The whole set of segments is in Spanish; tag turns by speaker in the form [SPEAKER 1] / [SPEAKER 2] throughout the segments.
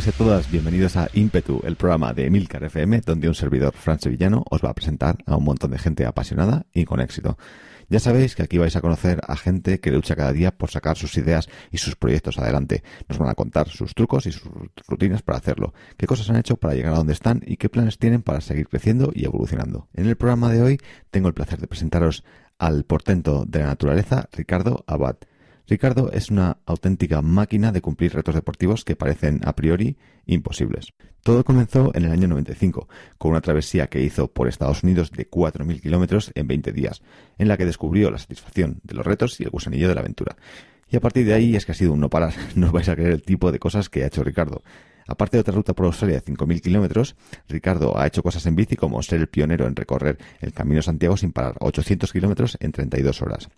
[SPEAKER 1] Todos y a todas, bienvenidos a Impetu, el programa de Emilcar FM, donde un servidor, Fran Sevillano, os va a presentar a un montón de gente apasionada y con éxito. Ya sabéis que aquí vais a conocer a gente que lucha cada día por sacar sus ideas y sus proyectos adelante. Nos van a contar sus trucos y sus rutinas para hacerlo, qué cosas han hecho para llegar a donde están y qué planes tienen para seguir creciendo y evolucionando. En el programa de hoy tengo el placer de presentaros al portento de la naturaleza, Ricardo Abad. Ricardo es una auténtica máquina de cumplir retos deportivos que parecen a priori imposibles. Todo comenzó en el año 95, con una travesía que hizo por Estados Unidos de 4.000 kilómetros en 20 días, en la que descubrió la satisfacción de los retos y el gusanillo de la aventura. Y a partir de ahí es que ha sido un no parar. No vais a creer el tipo de cosas que ha hecho Ricardo. Aparte de otra ruta por Australia de 5.000 kilómetros, Ricardo ha hecho cosas en bici como ser el pionero en recorrer el Camino Santiago sin parar 800 kilómetros en 32 horas.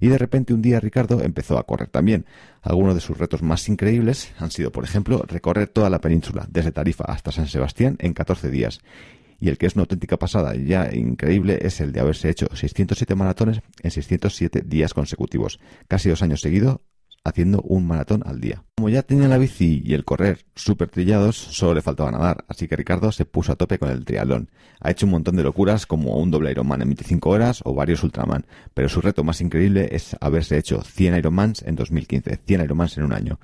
[SPEAKER 1] Y de repente un día Ricardo empezó a correr también. Algunos de sus retos más increíbles han sido, por ejemplo, recorrer toda la península, desde Tarifa hasta San Sebastián, en 14 días. Y el que es una auténtica pasada y ya increíble es el de haberse hecho 607 maratones en 607 días consecutivos, casi dos años seguidos, haciendo un maratón al día. Como ya tenía la bici y el correr súper trillados, solo le faltaba nadar, así que Ricardo se puso a tope con el triatlón. Ha hecho un montón de locuras como un doble Ironman en 25 horas o varios Ultraman, pero su reto más increíble es haberse hecho 100 Ironmans en 2015, 100 Ironmans en un año.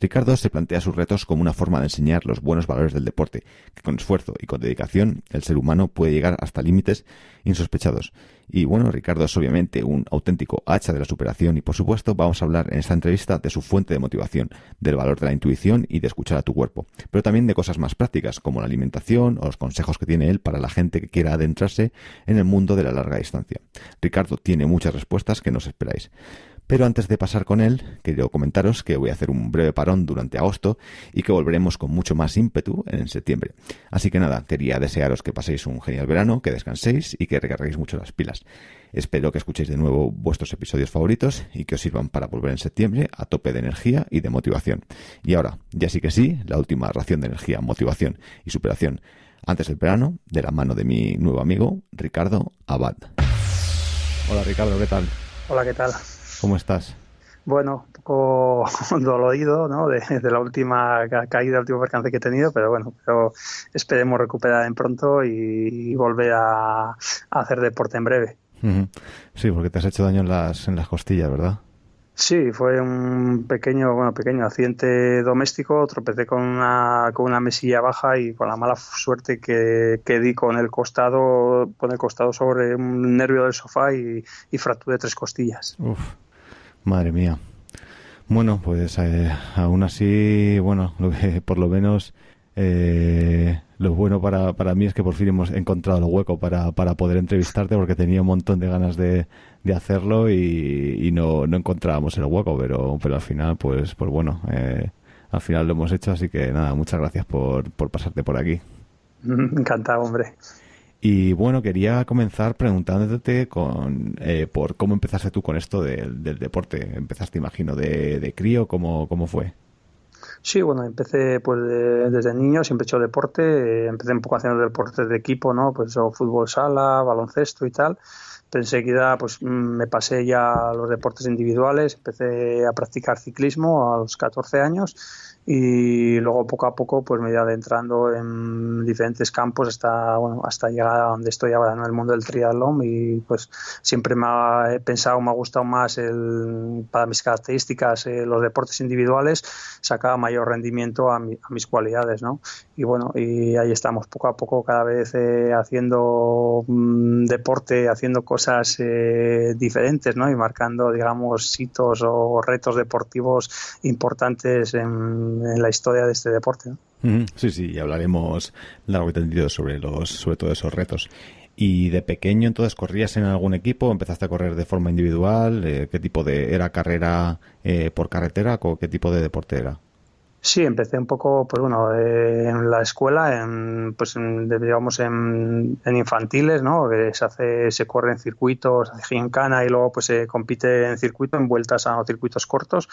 [SPEAKER 1] Ricardo se plantea sus retos como una forma de enseñar los buenos valores del deporte, que con esfuerzo y con dedicación el ser humano puede llegar hasta límites insospechados. Y bueno, Ricardo es obviamente un auténtico hacha de la superación y por supuesto vamos a hablar en esta entrevista de su fuente de motivación, del valor de la intuición y de escuchar a tu cuerpo, pero también de cosas más prácticas como la alimentación o los consejos que tiene él para la gente que quiera adentrarse en el mundo de la larga distancia. Ricardo tiene muchas respuestas que no os esperáis. Pero antes de pasar con él, quiero comentaros que voy a hacer un breve parón durante agosto y que volveremos con mucho más ímpetu en septiembre. Así que nada, quería desearos que paséis un genial verano, que descanséis y que recarguéis mucho las pilas. Espero que escuchéis de nuevo vuestros episodios favoritos y que os sirvan para volver en septiembre a tope de energía y de motivación. Y ahora, ya sí que sí, la última ración de energía, motivación y superación antes del verano, de la mano de mi nuevo amigo, Ricardo Abad. Hola Ricardo, ¿qué tal?
[SPEAKER 2] Hola, ¿qué tal?
[SPEAKER 1] ¿Cómo estás?
[SPEAKER 2] Bueno, un poco dolorido, ¿no? De, la última caída, el último percance que he tenido, pero bueno, pero esperemos recuperar en pronto y, volver a, hacer deporte en breve.
[SPEAKER 1] Sí, porque te has hecho daño en las, en las costillas, ¿verdad?
[SPEAKER 2] Sí, fue un pequeño, bueno, pequeño accidente doméstico. Tropecé con una, con una mesilla baja y con la mala suerte que, que di con el costado, con el costado sobre un nervio del sofá y, y fracturé tres costillas.
[SPEAKER 1] Uf, madre mía. Bueno, pues eh, aún así, bueno, lo que, por lo menos eh, lo bueno para, para mí es que por fin hemos encontrado el hueco para, para poder entrevistarte porque tenía un montón de ganas de, de hacerlo y, no, no encontrábamos el hueco, pero, pero al final, pues, pues bueno, eh, al final lo hemos hecho, así que nada, muchas gracias por, por pasarte por aquí.
[SPEAKER 2] Encantado, hombre.
[SPEAKER 1] Y bueno, quería comenzar preguntándote con, eh, por cómo empezaste tú con esto del deporte. Empezaste, imagino, de, de crío, ¿cómo, ¿cómo fue?
[SPEAKER 2] Sí, bueno, empecé pues desde niño, siempre he hecho deporte, eh, empecé un poco haciendo deportes de equipo, ¿no? Pues fútbol sala, baloncesto y tal. Pero enseguida pues mm, me pasé ya a los deportes individuales, empecé a practicar ciclismo a los 14 años y luego poco a poco pues me iba adentrando en diferentes campos hasta bueno hasta llegar a donde estoy ahora en el mundo del triatlón y pues siempre me ha pensado me ha gustado más el, para mis características eh, los deportes individuales sacaba mayor rendimiento a, mis cualidades no y bueno y ahí estamos poco a poco cada vez eh, haciendo mm, deporte haciendo cosas eh, diferentes no y marcando digamos hitos o retos deportivos importantes en en la historia de este deporte.
[SPEAKER 1] Sí, sí, y hablaremos largo y tendido sobre, los, sobre todos esos retos. ¿Y de pequeño entonces corrías en algún equipo? ¿Empezaste a correr de forma individual? Eh, ¿Qué tipo de... ¿Era carrera eh, por carretera o qué tipo de deporte era?
[SPEAKER 2] Sí, empecé un poco, pues bueno, eh, en la escuela, en, pues en, digamos en, infantiles, ¿no? Se hace, se corre en circuitos, hace gincana y luego pues se compite en circuito, en vueltas a circuitos cortos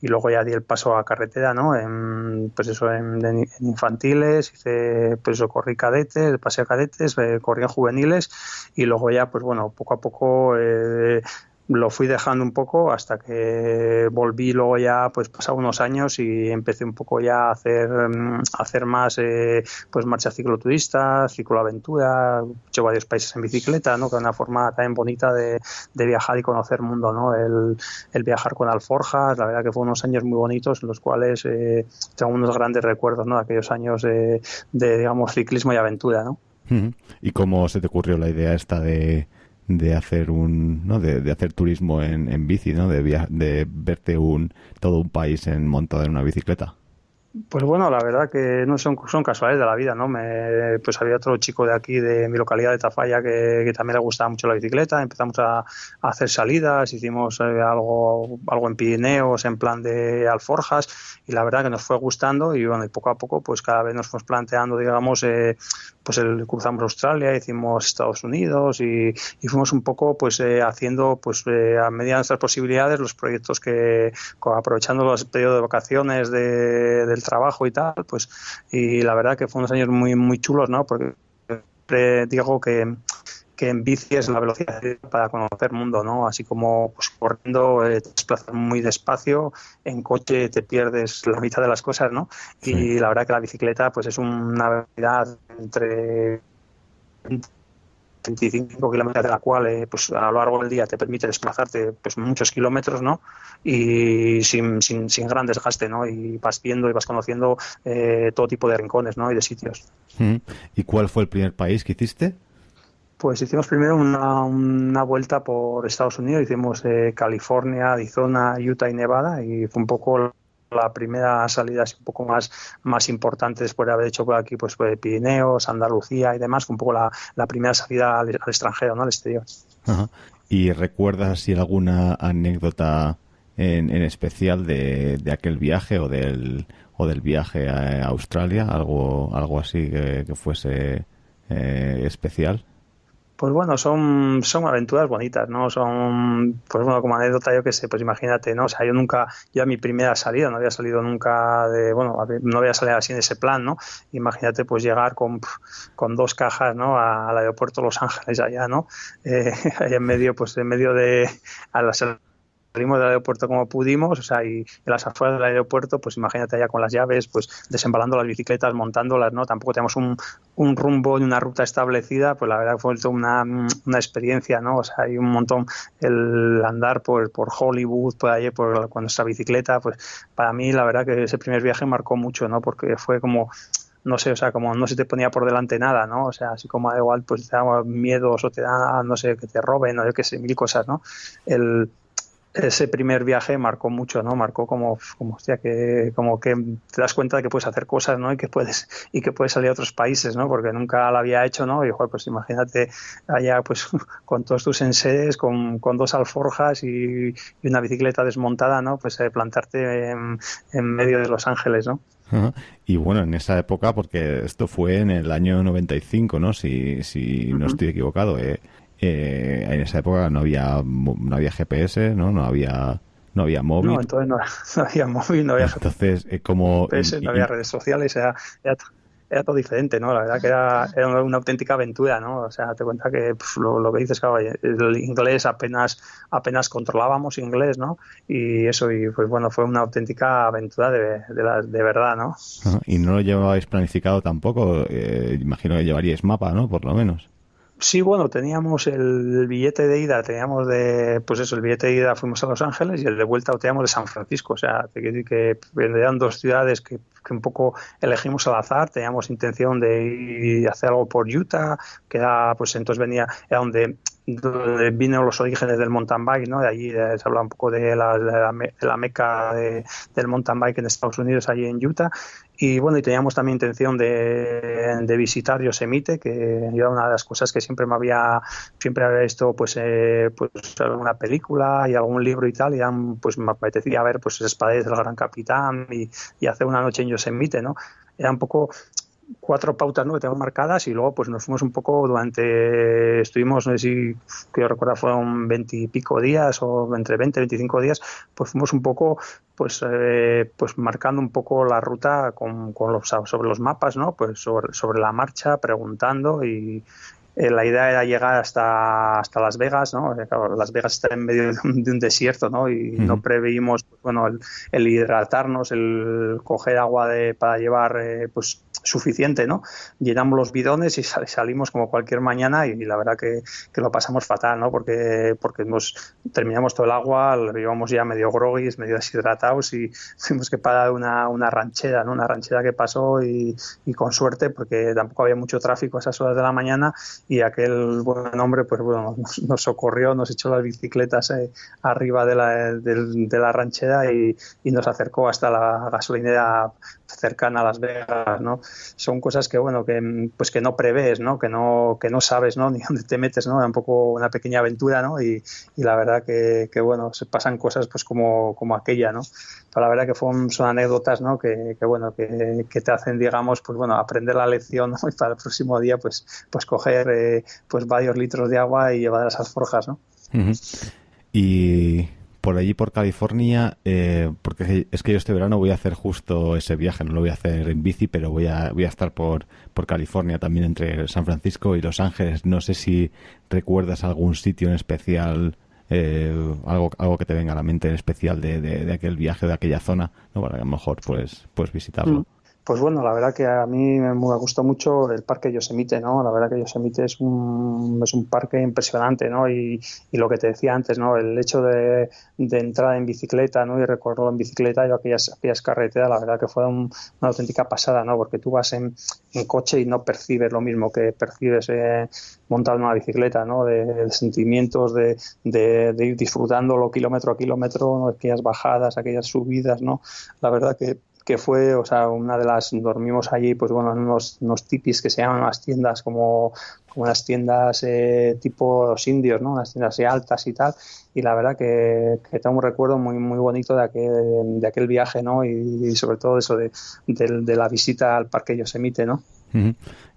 [SPEAKER 2] y luego ya di el paso a carretera, ¿no? En, pues eso, en, infantiles, hice, pues eso, corrí cadetes, pasé a cadetes, eh, corrí en juveniles y luego ya, pues bueno, poco a poco eh, lo fui dejando un poco hasta que volví luego ya pues pasados unos años y empecé un poco ya a hacer mm, hacer más eh, pues marchas cicloturistas cicloaventura he hecho varios países en bicicleta no que es una forma también bonita de, viajar y conocer el mundo no el, viajar con alforjas la verdad que fue unos años muy bonitos en los cuales eh, tengo unos grandes recuerdos no de aquellos años de, de digamos ciclismo y aventura no
[SPEAKER 1] ¿Y cómo se te ocurrió la idea esta de, de hacer un ¿no? de, hacer turismo en, en bici no de, de verte un todo un país en montado en una bicicleta
[SPEAKER 2] pues bueno, la verdad que no son, son casuales de la vida, ¿no? Me, pues había otro chico de aquí, de mi localidad de Tafalla, que, también le gustaba mucho la bicicleta. Empezamos a, hacer salidas, hicimos eh, algo, algo en Pirineos, en plan de alforjas, y la verdad que nos fue gustando. Y bueno, y poco a poco, pues cada vez nos fuimos planteando, digamos, eh, pues el, cruzamos Australia, hicimos Estados Unidos y, fuimos un poco, pues eh, haciendo, pues a medida de nuestras posibilidades, los proyectos que, aprovechando los periodos de vacaciones de, del trabajo y tal, pues, y la verdad que fue unos años muy, muy chulos, ¿no? Porque digo que, que en bici es la velocidad para conocer el mundo, ¿no? Así como pues, corriendo eh, te desplazas muy despacio, en coche te pierdes la mitad de las cosas, ¿no? Y la verdad que la bicicleta pues es una velocidad entre 25 kilómetros de la cual eh, pues a lo largo del día te permite desplazarte pues muchos kilómetros no y sin, sin, sin gran desgaste no y vas viendo y vas conociendo eh, todo tipo de rincones no y de sitios.
[SPEAKER 1] Y cuál fue el primer país que hiciste
[SPEAKER 2] pues hicimos primero una, una vuelta por Estados Unidos hicimos California Arizona Utah y Nevada y fue un poco la primera salida un poco más, más importante después de haber hecho por aquí pues, pues Pirineos, Andalucía y demás, fue un poco la, la primera salida al, extranjero, ¿no? al exterior.
[SPEAKER 1] ¿Y recuerdas si alguna anécdota en, en especial de, de, aquel viaje o del, o del viaje a Australia? ¿Algo, algo así que, fuese eh, especial?
[SPEAKER 2] Pues bueno, son, son aventuras bonitas, ¿no? Son, pues bueno, como anécdota, yo que sé, pues imagínate, ¿no? O sea, yo nunca, yo a mi primera salida, no había salido nunca de, bueno, no había salido así en ese plan, ¿no? Imagínate, pues llegar con, con dos cajas, ¿no? al aeropuerto Los Ángeles allá, ¿no? Eh, allá en medio, pues en medio de, a las salimos del aeropuerto como pudimos, o sea, y en las afueras del aeropuerto, pues imagínate allá con las llaves, pues desembalando las bicicletas, montándolas, ¿no? Tampoco tenemos un, rumbo ni una ruta establecida, pues la verdad fue una, una experiencia, ¿no? O sea, hay un montón el andar por, por Hollywood, por allí, por, con nuestra bicicleta, pues para mí la verdad que ese primer viaje marcó mucho, ¿no? Porque fue como no sé, o sea, como no se te ponía por delante nada, ¿no? O sea, así como da igual, pues te da miedos o te da, no sé, que te roben o yo qué sé, mil cosas, ¿no? El, ese primer viaje marcó mucho, ¿no? Marcó como, como, hostia, que, como que te das cuenta de que puedes hacer cosas, ¿no? Y que puedes, y que puedes salir a otros países, ¿no? Porque nunca lo había hecho, ¿no? Y, joder, pues imagínate allá, pues, con todos tus enseres, con, con dos alforjas y, una bicicleta desmontada, ¿no? Pues eh, plantarte en, en, medio de Los Ángeles, ¿no?
[SPEAKER 1] Y bueno, en esa época, porque esto fue en el año 95, ¿no? Si, si no estoy equivocado, eh, eh, en esa época no había no había GPS, ¿no? No había no había móvil.
[SPEAKER 2] No, entonces no, había móvil, no había
[SPEAKER 1] Entonces, eh, como
[SPEAKER 2] no había redes sociales, era, era, todo diferente, ¿no? La verdad que era, era una auténtica aventura, ¿no? O sea, te cuenta que lo, que dices, claro, el inglés apenas apenas controlábamos inglés, ¿no? Y eso, y pues bueno, fue una auténtica aventura de, de, de verdad, ¿no?
[SPEAKER 1] Y no lo llevabais planificado tampoco, eh, imagino que llevaríais mapa, ¿no? Por lo menos.
[SPEAKER 2] Sí, bueno, teníamos el billete de ida, teníamos de, pues eso, el billete de ida fuimos a Los Ángeles y el de vuelta lo teníamos de San Francisco, o sea, te quiero decir que eran dos ciudades que, que, un poco elegimos al azar, teníamos intención de ir hacer algo por Utah, que era, pues entonces venía, era donde donde vino los orígenes del mountain bike, ¿no? De allí se habla un poco de la, de la, meca del mountain bike en Estados Unidos, allí en Utah. Y bueno, y teníamos también intención de, de visitar Yosemite, que era una de las cosas que siempre me había, siempre había visto pues, eh, pues alguna película y algún libro y tal, y pues me apetecía ver pues esas paredes del Gran Capitán y, y hacer una noche en Yosemite, ¿no? Era un poco cuatro pautas ¿no? que tengo marcadas y luego pues nos fuimos un poco durante, estuvimos, no sé si que yo recuerdo fueron veintipico días o entre 20 y 25 días, pues fuimos un poco pues eh, pues marcando un poco la ruta con, con los, sobre los mapas, ¿no? Pues sobre, sobre la marcha, preguntando y, eh, la idea era llegar hasta, hasta Las Vegas, ¿no? Eh, Las Vegas está en medio de un desierto, ¿no? Y no preveímos, pues, bueno, el, hidratarnos, el coger agua de, para llevar, pues, suficiente, ¿no? Llenamos los bidones y salimos como cualquier mañana y, la verdad que, lo pasamos fatal, ¿no? Porque, porque terminamos todo el agua, lo llevamos ya medio groguis, medio deshidratados y tuvimos que parar una, una ranchera, ¿no? Una ranchera que pasó y, con suerte porque tampoco había mucho tráfico a esas horas de la mañana y aquel buen hombre pues bueno nos, socorrió, nos echó las bicicletas eh, arriba de la, de, la ranchera y, nos acercó hasta la gasolinera cercana a Las Vegas, ¿no? Son cosas que, bueno, que pues que no prevés, ¿no? Que no, que no sabes, ¿no? Ni dónde te metes, ¿no? un poco una pequeña aventura, ¿no? Y, y la verdad que, que, bueno, se pasan cosas pues como, como aquella, ¿no? Pero la verdad que son, anécdotas, ¿no? Que, que bueno, que, que, te hacen, digamos, pues bueno, aprender la lección, ¿no? Y para el próximo día, pues, pues coger, eh, pues varios litros de agua y llevar esas forjas, ¿no?
[SPEAKER 1] Y por allí por California, eh, porque es que yo este verano voy a hacer justo ese viaje, no lo voy a hacer en bici, pero voy a, voy a estar por, por California también entre San Francisco y Los Ángeles. No sé si recuerdas algún sitio en especial, eh, algo, algo que te venga a la mente en especial de, de, aquel viaje, de aquella zona, ¿no? para a lo mejor pues, pues visitarlo. Mm.
[SPEAKER 2] Pues bueno, la verdad que a mí me gustó mucho el parque Yosemite, ¿no? La verdad que Yosemite es un, es un parque impresionante, ¿no? Y, y lo que te decía antes, ¿no? El hecho de, de entrar en bicicleta, ¿no? Y recorrerlo en bicicleta y aquellas, aquellas carreteras, la verdad que fue una auténtica pasada, ¿no? Porque tú vas en, coche y no percibes lo mismo que percibes eh, montado en una bicicleta, ¿no? De, sentimientos de, de, de, ir disfrutándolo kilómetro a kilómetro, ¿no? aquellas bajadas, aquellas subidas, ¿no? La verdad que que fue, o sea, una de las, dormimos allí, pues bueno, en unos, unos tipis que se llaman las tiendas como, como las tiendas eh, tipo los indios, ¿no? Unas tiendas altas y tal. Y la verdad que, tengo un recuerdo muy muy bonito de aquel, de aquel viaje, ¿no? Y, sobre todo eso de, de, la visita al Parque Yosemite, ¿no?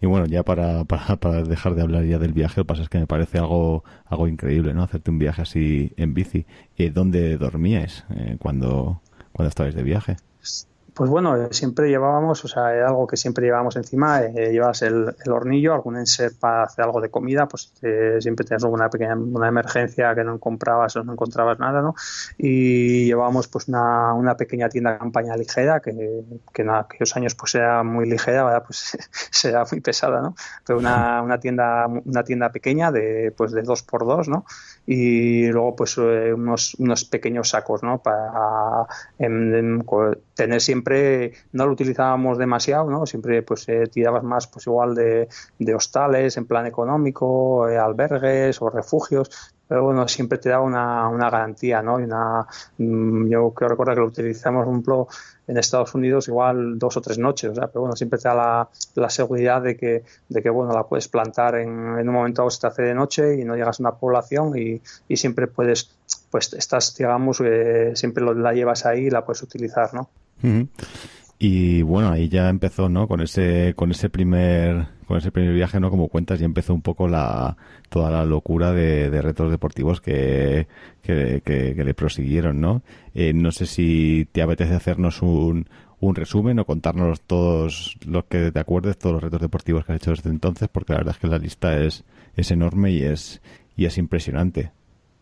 [SPEAKER 1] Y bueno, ya para, para, dejar de hablar ya del viaje, lo que pasa es que me parece algo, algo increíble, ¿no? Hacerte un viaje así en bici. ¿Y dónde dormíais eh, cuando, cuando estabais de viaje?
[SPEAKER 2] Pues bueno, eh, siempre llevábamos, o sea, algo que siempre llevábamos encima, eh, llevas el, hornillo, algún enser para hacer algo de comida, pues eh, siempre tenías alguna pequeña una emergencia que no comprabas o no encontrabas nada, ¿no? Y llevábamos pues una, una pequeña tienda de campaña ligera, que, que en aquellos años pues era muy ligera, ahora pues será muy pesada, ¿no? Pero una, una tienda una tienda pequeña de pues de dos por dos, ¿no? Y luego pues unos, unos pequeños sacos, ¿no? Para tener siempre no lo utilizábamos demasiado, ¿no? Siempre pues eh, tirabas más pues igual de, hostales en plan económico, eh, albergues o refugios, pero bueno, siempre te daba una, una garantía, ¿no? Y una, mm, yo creo recordar que lo utilizamos, por ejemplo, en Estados Unidos igual dos o tres noches, o sea, pero bueno, siempre te da la, la seguridad de que, de que, bueno, la puedes plantar en, en un momento dado se te hace de noche y no llegas a una población y, y siempre puedes, pues estás, digamos, eh, siempre lo, la llevas ahí y la puedes utilizar, ¿no?
[SPEAKER 1] Y bueno, ahí ya empezó, ¿no? Con ese, con ese primer, con ese primer viaje, ¿no? Como cuentas, ya empezó un poco la, toda la locura de, retos deportivos que, que, que, le prosiguieron, ¿no? Eh, no sé si te apetece hacernos un, un resumen o contarnos todos los que te acuerdes, todos los retos deportivos que has hecho desde entonces, porque la verdad es que la lista es, es enorme y es, y es impresionante.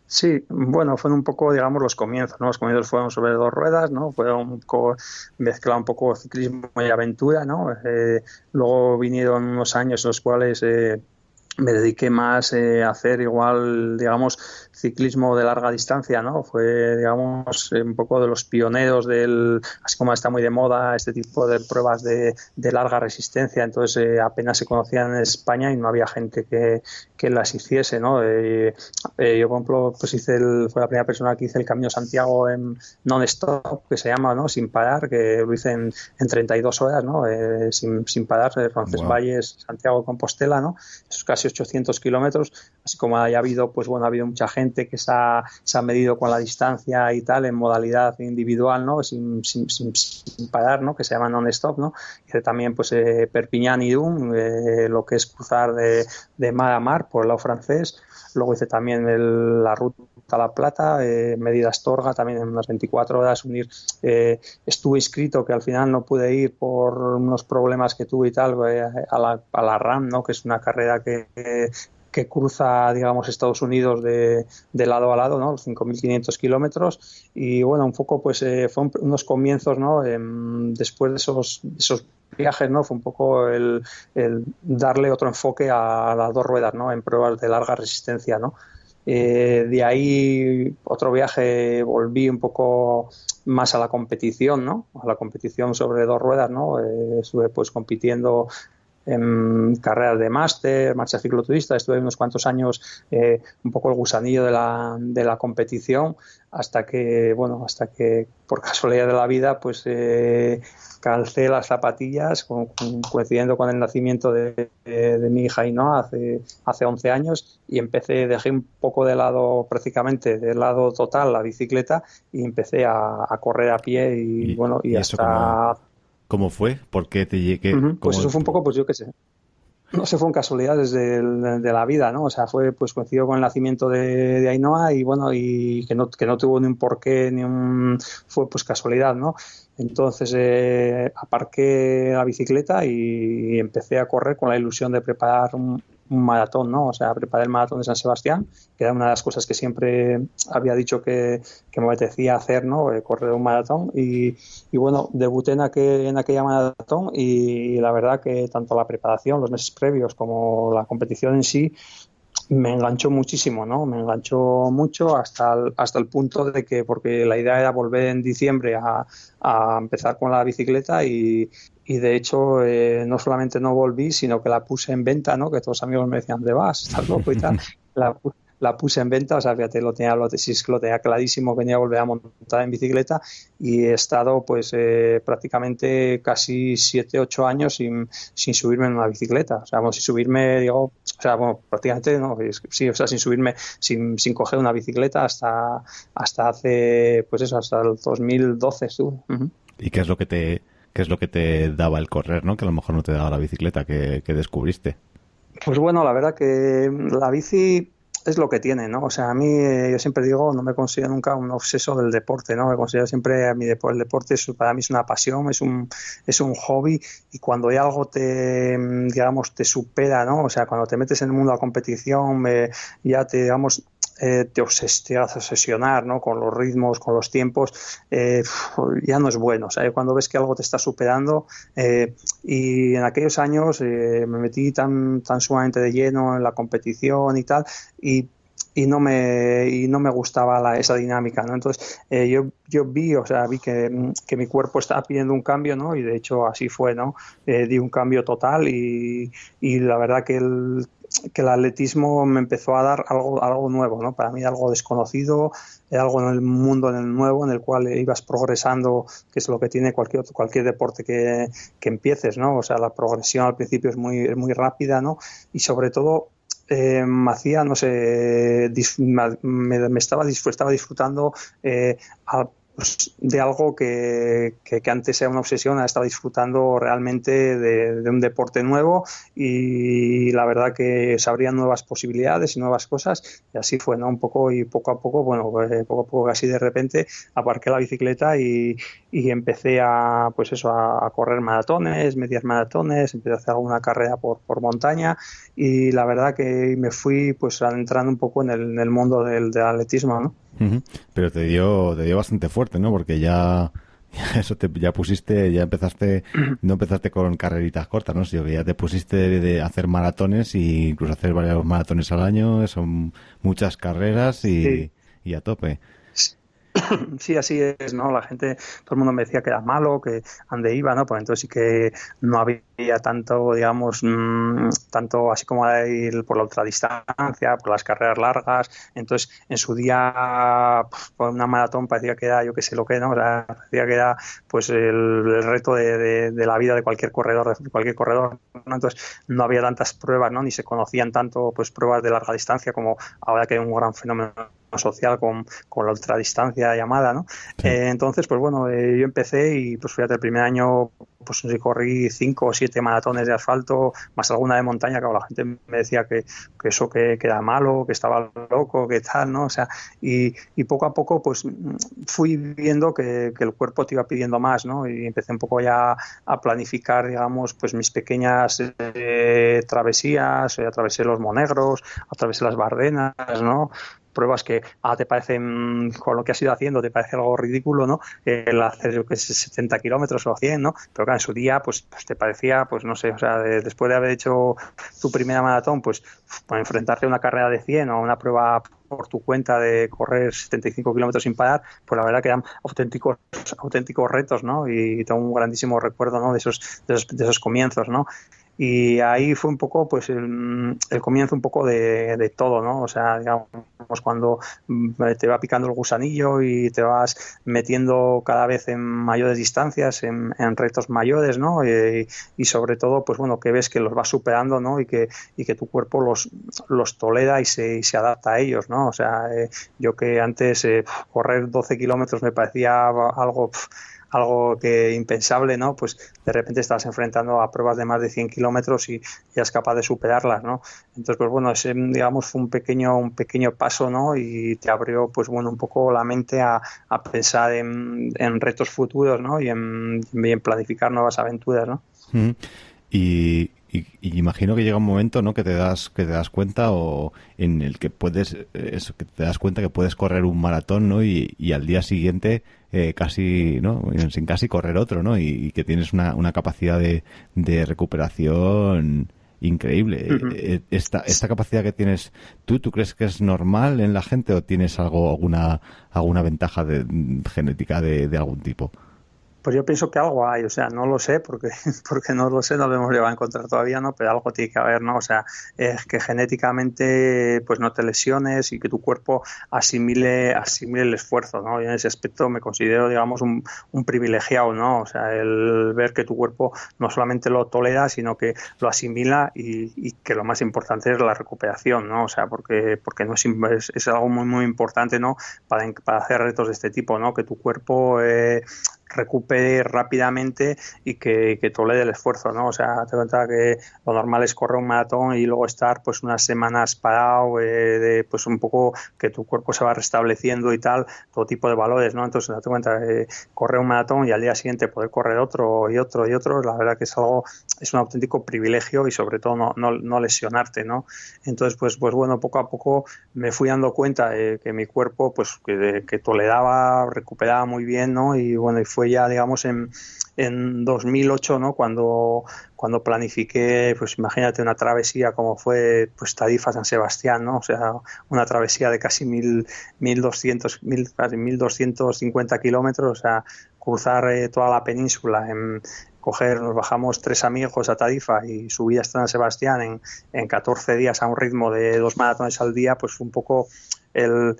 [SPEAKER 2] Sí, bueno, fueron un poco, digamos, los comienzos, ¿no? Los comienzos fueron sobre dos ruedas, ¿no? Fueron un poco mezclado un poco ciclismo y aventura, ¿no? Eh, luego vinieron unos años en los cuales eh, me dediqué más eh, a hacer igual, digamos, ciclismo de larga distancia, ¿no? Fue, digamos, un poco de los pioneros del, así como está muy de moda este tipo de pruebas de, de larga resistencia, entonces eh, apenas se conocían en España y no había gente que, que las hiciese, ¿no? Eh, yo, por ejemplo, pues hice el, fue la primera persona que hice el Camino Santiago en non-stop, que se llama, ¿no? Sin parar, que lo hice en, en 32 horas, ¿no? sin, sin parar, Roncesvalles, Santiago Compostela, ¿no? Eso es casi 800 kilómetros, así como haya habido, pues bueno, ha habido mucha gente que se ha, se ha medido con la distancia y tal en modalidad individual, ¿no? Sin, sin, sin, parar, ¿no? Que se llama non-stop, ¿no? Hice también, pues, eh, Perpignan y Dum, eh, lo que es cruzar de, de mar a mar por el lado francés, Luego hice también la ruta Vuelta a la Plata, eh, Medida Astorga también en unas 24 horas, unir, eh, estuve inscrito que al final no pude ir por unos problemas que tuve y tal eh, a, la, a la RAM, ¿no? que es una carrera que, que cruza, digamos, Estados Unidos de, de lado a lado, ¿no? Los 5.500 kilómetros. Y bueno, un poco, pues, eh, fue unos comienzos, ¿no? Em, después de esos, esos viajes, ¿no? Fue un poco el, el, darle otro enfoque a las dos ruedas, ¿no? En pruebas de larga resistencia, ¿no? Eh, de ahí otro viaje volví un poco más a la competición, ¿no? A la competición sobre dos ruedas, ¿no? Eh, estuve pues compitiendo en carreras de máster, marcha cicloturista, estuve unos cuantos años eh, un poco el gusanillo de la, de la competición hasta que, bueno, hasta que por casualidad de la vida, pues eh, calcé las zapatillas coincidiendo con el nacimiento de, de, mi hija Inoa hace, hace 11 años y empecé, dejé un poco de lado prácticamente, de lado total la bicicleta y empecé a, a correr a pie y, bueno, y, hasta...
[SPEAKER 1] ¿Cómo fue? ¿Por qué te llegué?
[SPEAKER 2] Pues eso fue un poco, pues yo qué sé. No se fue en casualidad desde de la vida, ¿no? O sea, fue pues coincidió con el nacimiento de, de, Ainhoa y bueno, y que no, que no tuvo ni un porqué, ni un... fue pues casualidad, ¿no? Entonces eh, aparqué la bicicleta y empecé a correr con la ilusión de preparar un, un maratón, ¿no? O sea, preparé el maratón de San Sebastián, que era una de las cosas que siempre había dicho que, me apetecía hacer, ¿no? Eh, correr un maratón. Y, bueno, debuté en aquella maratón y la verdad que tanto la preparación, los meses previos, como la competición en sí, me enganchó muchísimo, ¿no? Me enganchó mucho hasta el, hasta el punto de que, porque la idea era volver en diciembre a, a empezar con la bicicleta y, y de hecho eh, no solamente no volví, sino que la puse en venta, ¿no? Que todos los amigos me decían, ¿de vas? ¿Estás loco y tal? La, la puse en venta, o sea, fíjate, lo tenía, lo, lo tenía clarísimo que venía a volver a montar en bicicleta y he estado pues eh, prácticamente casi 7, 8 años sin, sin subirme en una bicicleta, o sea, bueno, sin subirme, digo, o sea, bueno, prácticamente no, sí, o sea, sin subirme, sin, sin coger una bicicleta hasta, hasta hace, pues eso, hasta el 2012 estuve. Uh -huh.
[SPEAKER 1] ¿Y qué es lo que te, qué es lo que te daba el correr, ¿no? Que a lo mejor no te daba la bicicleta que, que descubriste.
[SPEAKER 2] Pues bueno, la verdad que la bici es lo que tiene, ¿no? O sea, a mí, eh, yo siempre digo, no me considero nunca un obseso del deporte, ¿no? Me considero siempre a mi deporte, el deporte es, para mí es una pasión, es un, es un hobby y cuando hay algo te, digamos, te supera, ¿no? O sea, cuando te metes en el mundo de la competición, me, ya te, digamos, eh, te, obses te hace obsesionar ¿no? con los ritmos, con los tiempos, eh, ya no es bueno. Sea, cuando ves que algo te está superando, eh, y en aquellos años me metí tan, tan sumamente de lleno en la competición y tal, y y no me y no me gustaba la, esa dinámica no entonces eh, yo yo vi o sea vi que, que, mi cuerpo estaba pidiendo un cambio no y de hecho así fue no eh, di un cambio total y, y la verdad que el que el atletismo me empezó a dar algo, algo nuevo, ¿no? Para mí algo desconocido, algo en el mundo en el nuevo en el cual ibas progresando, que es lo que tiene cualquier cualquier deporte que, que empieces, ¿no? O sea, la progresión al principio es muy, es muy rápida, ¿no? Y sobre todo eh, me hacía, no sé, me, me, estaba, estaba disfrutando eh, a, de algo que, que, antes era una obsesión, ha estado disfrutando realmente de, un deporte nuevo y la verdad que se abrían nuevas posibilidades y nuevas cosas y así fue, ¿no? Un poco y poco a poco, bueno, pues, poco a poco casi de repente aparqué la bicicleta y, y empecé a, pues eso, a, correr maratones, medias maratones, empecé a hacer alguna carrera por, por montaña y la verdad que me fui pues entrando un poco en el, en el mundo del, del atletismo, ¿no?
[SPEAKER 1] Uh -huh. Pero te dio, te dio bastante fuerte, ¿no? Porque ya, ya eso te, ya pusiste, ya empezaste, no empezaste con carreritas cortas, ¿no? Sino que ya te pusiste de, de hacer maratones e incluso hacer varios maratones al año, son muchas carreras y, sí. y a tope.
[SPEAKER 2] Sí, así es, ¿no? La gente, todo el mundo me decía que era malo, que ande iba, ¿no? Pues entonces sí que no había tanto, digamos, mmm, tanto así como ir por la ultradistancia, por las carreras largas. Entonces, en su día, pues, una maratón parecía que era, yo qué sé lo que, ¿no? O sea, parecía que era, pues, el, reto de, la vida de cualquier corredor, de cualquier corredor, ¿no? Entonces, no había tantas pruebas, ¿no? Ni se conocían tanto, pues, pruebas de larga distancia como ahora que hay un gran fenómeno social con, con la ultradistancia llamada, ¿no? Eh, entonces, pues bueno, eh, yo empecé y pues fíjate, el primer año pues corrí cinco o siete maratones de asfalto, más alguna de montaña, que la gente me decía que, eso que, era malo, que estaba loco, que tal, ¿no? O sea, y, y poco a poco pues fui viendo que, el cuerpo te iba pidiendo más, ¿no? Y empecé un poco ya a planificar, digamos, pues mis pequeñas eh, travesías, eh, atravesé los Monegros, atravesé las Bardenas, ¿no? Pruebas que ah, te parecen, con lo que has ido haciendo, te parece algo ridículo, ¿no? El hacer, yo que sé, 70 kilómetros o 100, ¿no? Pero claro, en su día, pues, pues te parecía, pues no sé, o sea, después de haber hecho tu primera maratón, pues, enfrentarte a una carrera de 100 o una prueba por tu cuenta de correr 75 kilómetros sin parar, pues la verdad que eran auténticos, auténticos retos, ¿no? Y tengo un grandísimo recuerdo, ¿no? De esos, de esos, de esos comienzos, ¿no? Y ahí fue un poco pues el, comienzo un poco de, de, todo no o sea digamos cuando mm, te va picando el gusanillo y te vas metiendo cada vez en mayores distancias en, retos mayores no y, sobre todo pues bueno que ves que los vas superando no y que y que tu cuerpo los los tolera y se, y se adapta a ellos no o sea eh, yo que antes eh, correr 12 kilómetros me parecía algo algo que impensable, ¿no? Pues de repente estás enfrentando a pruebas de más de 100 kilómetros y ya es capaz de superarlas, ¿no? Entonces, pues bueno, ese, digamos, fue un pequeño, un pequeño paso, ¿no? Y te abrió, pues bueno, un poco la mente a, pensar en, retos futuros, ¿no? Y en, planificar nuevas aventuras, ¿no?
[SPEAKER 1] Y, y, imagino que llega un momento, ¿no? Que te das que te das cuenta o en el que puedes eso, que te das cuenta que puedes correr un maratón, ¿no? Y, y al día siguiente eh, casi, ¿no? Sin casi correr otro, ¿no? Y, que tienes una, una capacidad de, de recuperación increíble. Eh, esta, esta capacidad que tienes tú, ¿tú crees que es normal en la gente o tienes algo, alguna, alguna ventaja de, genética de, de algún tipo?
[SPEAKER 2] Pues yo pienso que algo hay, o sea, no lo sé porque, porque no lo sé, no lo hemos llevado a encontrar todavía, ¿no? Pero algo tiene que haber, ¿no? O sea, es que genéticamente pues no te lesiones y que tu cuerpo asimile, asimile el esfuerzo, ¿no? Y en ese aspecto me considero, digamos, un, un privilegiado, ¿no? O sea, el ver que tu cuerpo no solamente lo tolera, sino que lo asimila y, y que lo más importante es la recuperación, ¿no? O sea, porque, porque no es, es, algo muy, muy importante, ¿no? Para, para hacer retos de este tipo, ¿no? Que tu cuerpo eh, recupere rápidamente y que, que tolere el esfuerzo, ¿no? O sea, te cuenta que lo normal es correr un maratón y luego estar pues unas semanas parado, eh, de, pues un poco que tu cuerpo se va restableciendo y tal, todo tipo de valores, ¿no? Entonces, te cuenta que correr un maratón y al día siguiente poder correr otro y otro y otro, la verdad que es algo, es un auténtico privilegio y sobre todo no, no, no lesionarte, ¿no? Entonces, pues, pues bueno, poco a poco me fui dando cuenta de que mi cuerpo, pues que, que toleraba, recuperaba muy bien, ¿no? Y bueno, y fue ya, digamos, en, en 2008, ¿no? Cuando, cuando planifiqué, pues imagínate una travesía como fue pues Tarifa San Sebastián, ¿no? O sea, una travesía de casi mil, 1200, mil, casi 1250 kilómetros, o sea, cruzar eh, toda la península en coger, nos bajamos tres amigos a Tarifa y subí hasta San Sebastián en, en 14 días a un ritmo de dos maratones al día, pues fue un poco el,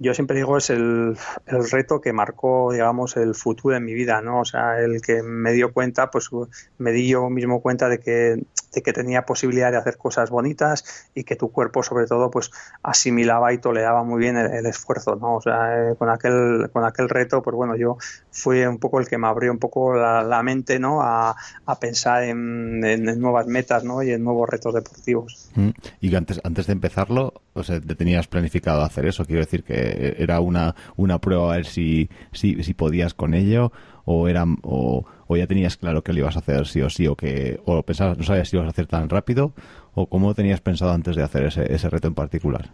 [SPEAKER 2] yo siempre digo es el, el, reto que marcó, digamos, el futuro en mi vida, ¿no? O sea, el que me dio cuenta, pues me di yo mismo cuenta de que, de que tenía posibilidad de hacer cosas bonitas y que tu cuerpo, sobre todo, pues asimilaba y toleraba muy bien el, esfuerzo, ¿no? O sea, eh, con aquel, con aquel reto, pues bueno, yo fui un poco el que me abrió un poco la, mente, ¿no? A, a pensar en, en, nuevas metas, ¿no? Y en nuevos retos deportivos.
[SPEAKER 1] Mm. Y antes, antes de empezarlo, o sea, te tenías planificado hacer eso, quiero decir que era una, una prueba a ver si, si, si podías con ello o era o, o, ya tenías claro que lo ibas a hacer sí o sí o que o pensabas no sabías si ibas a hacer tan rápido o cómo tenías pensado antes de hacer ese, ese reto en particular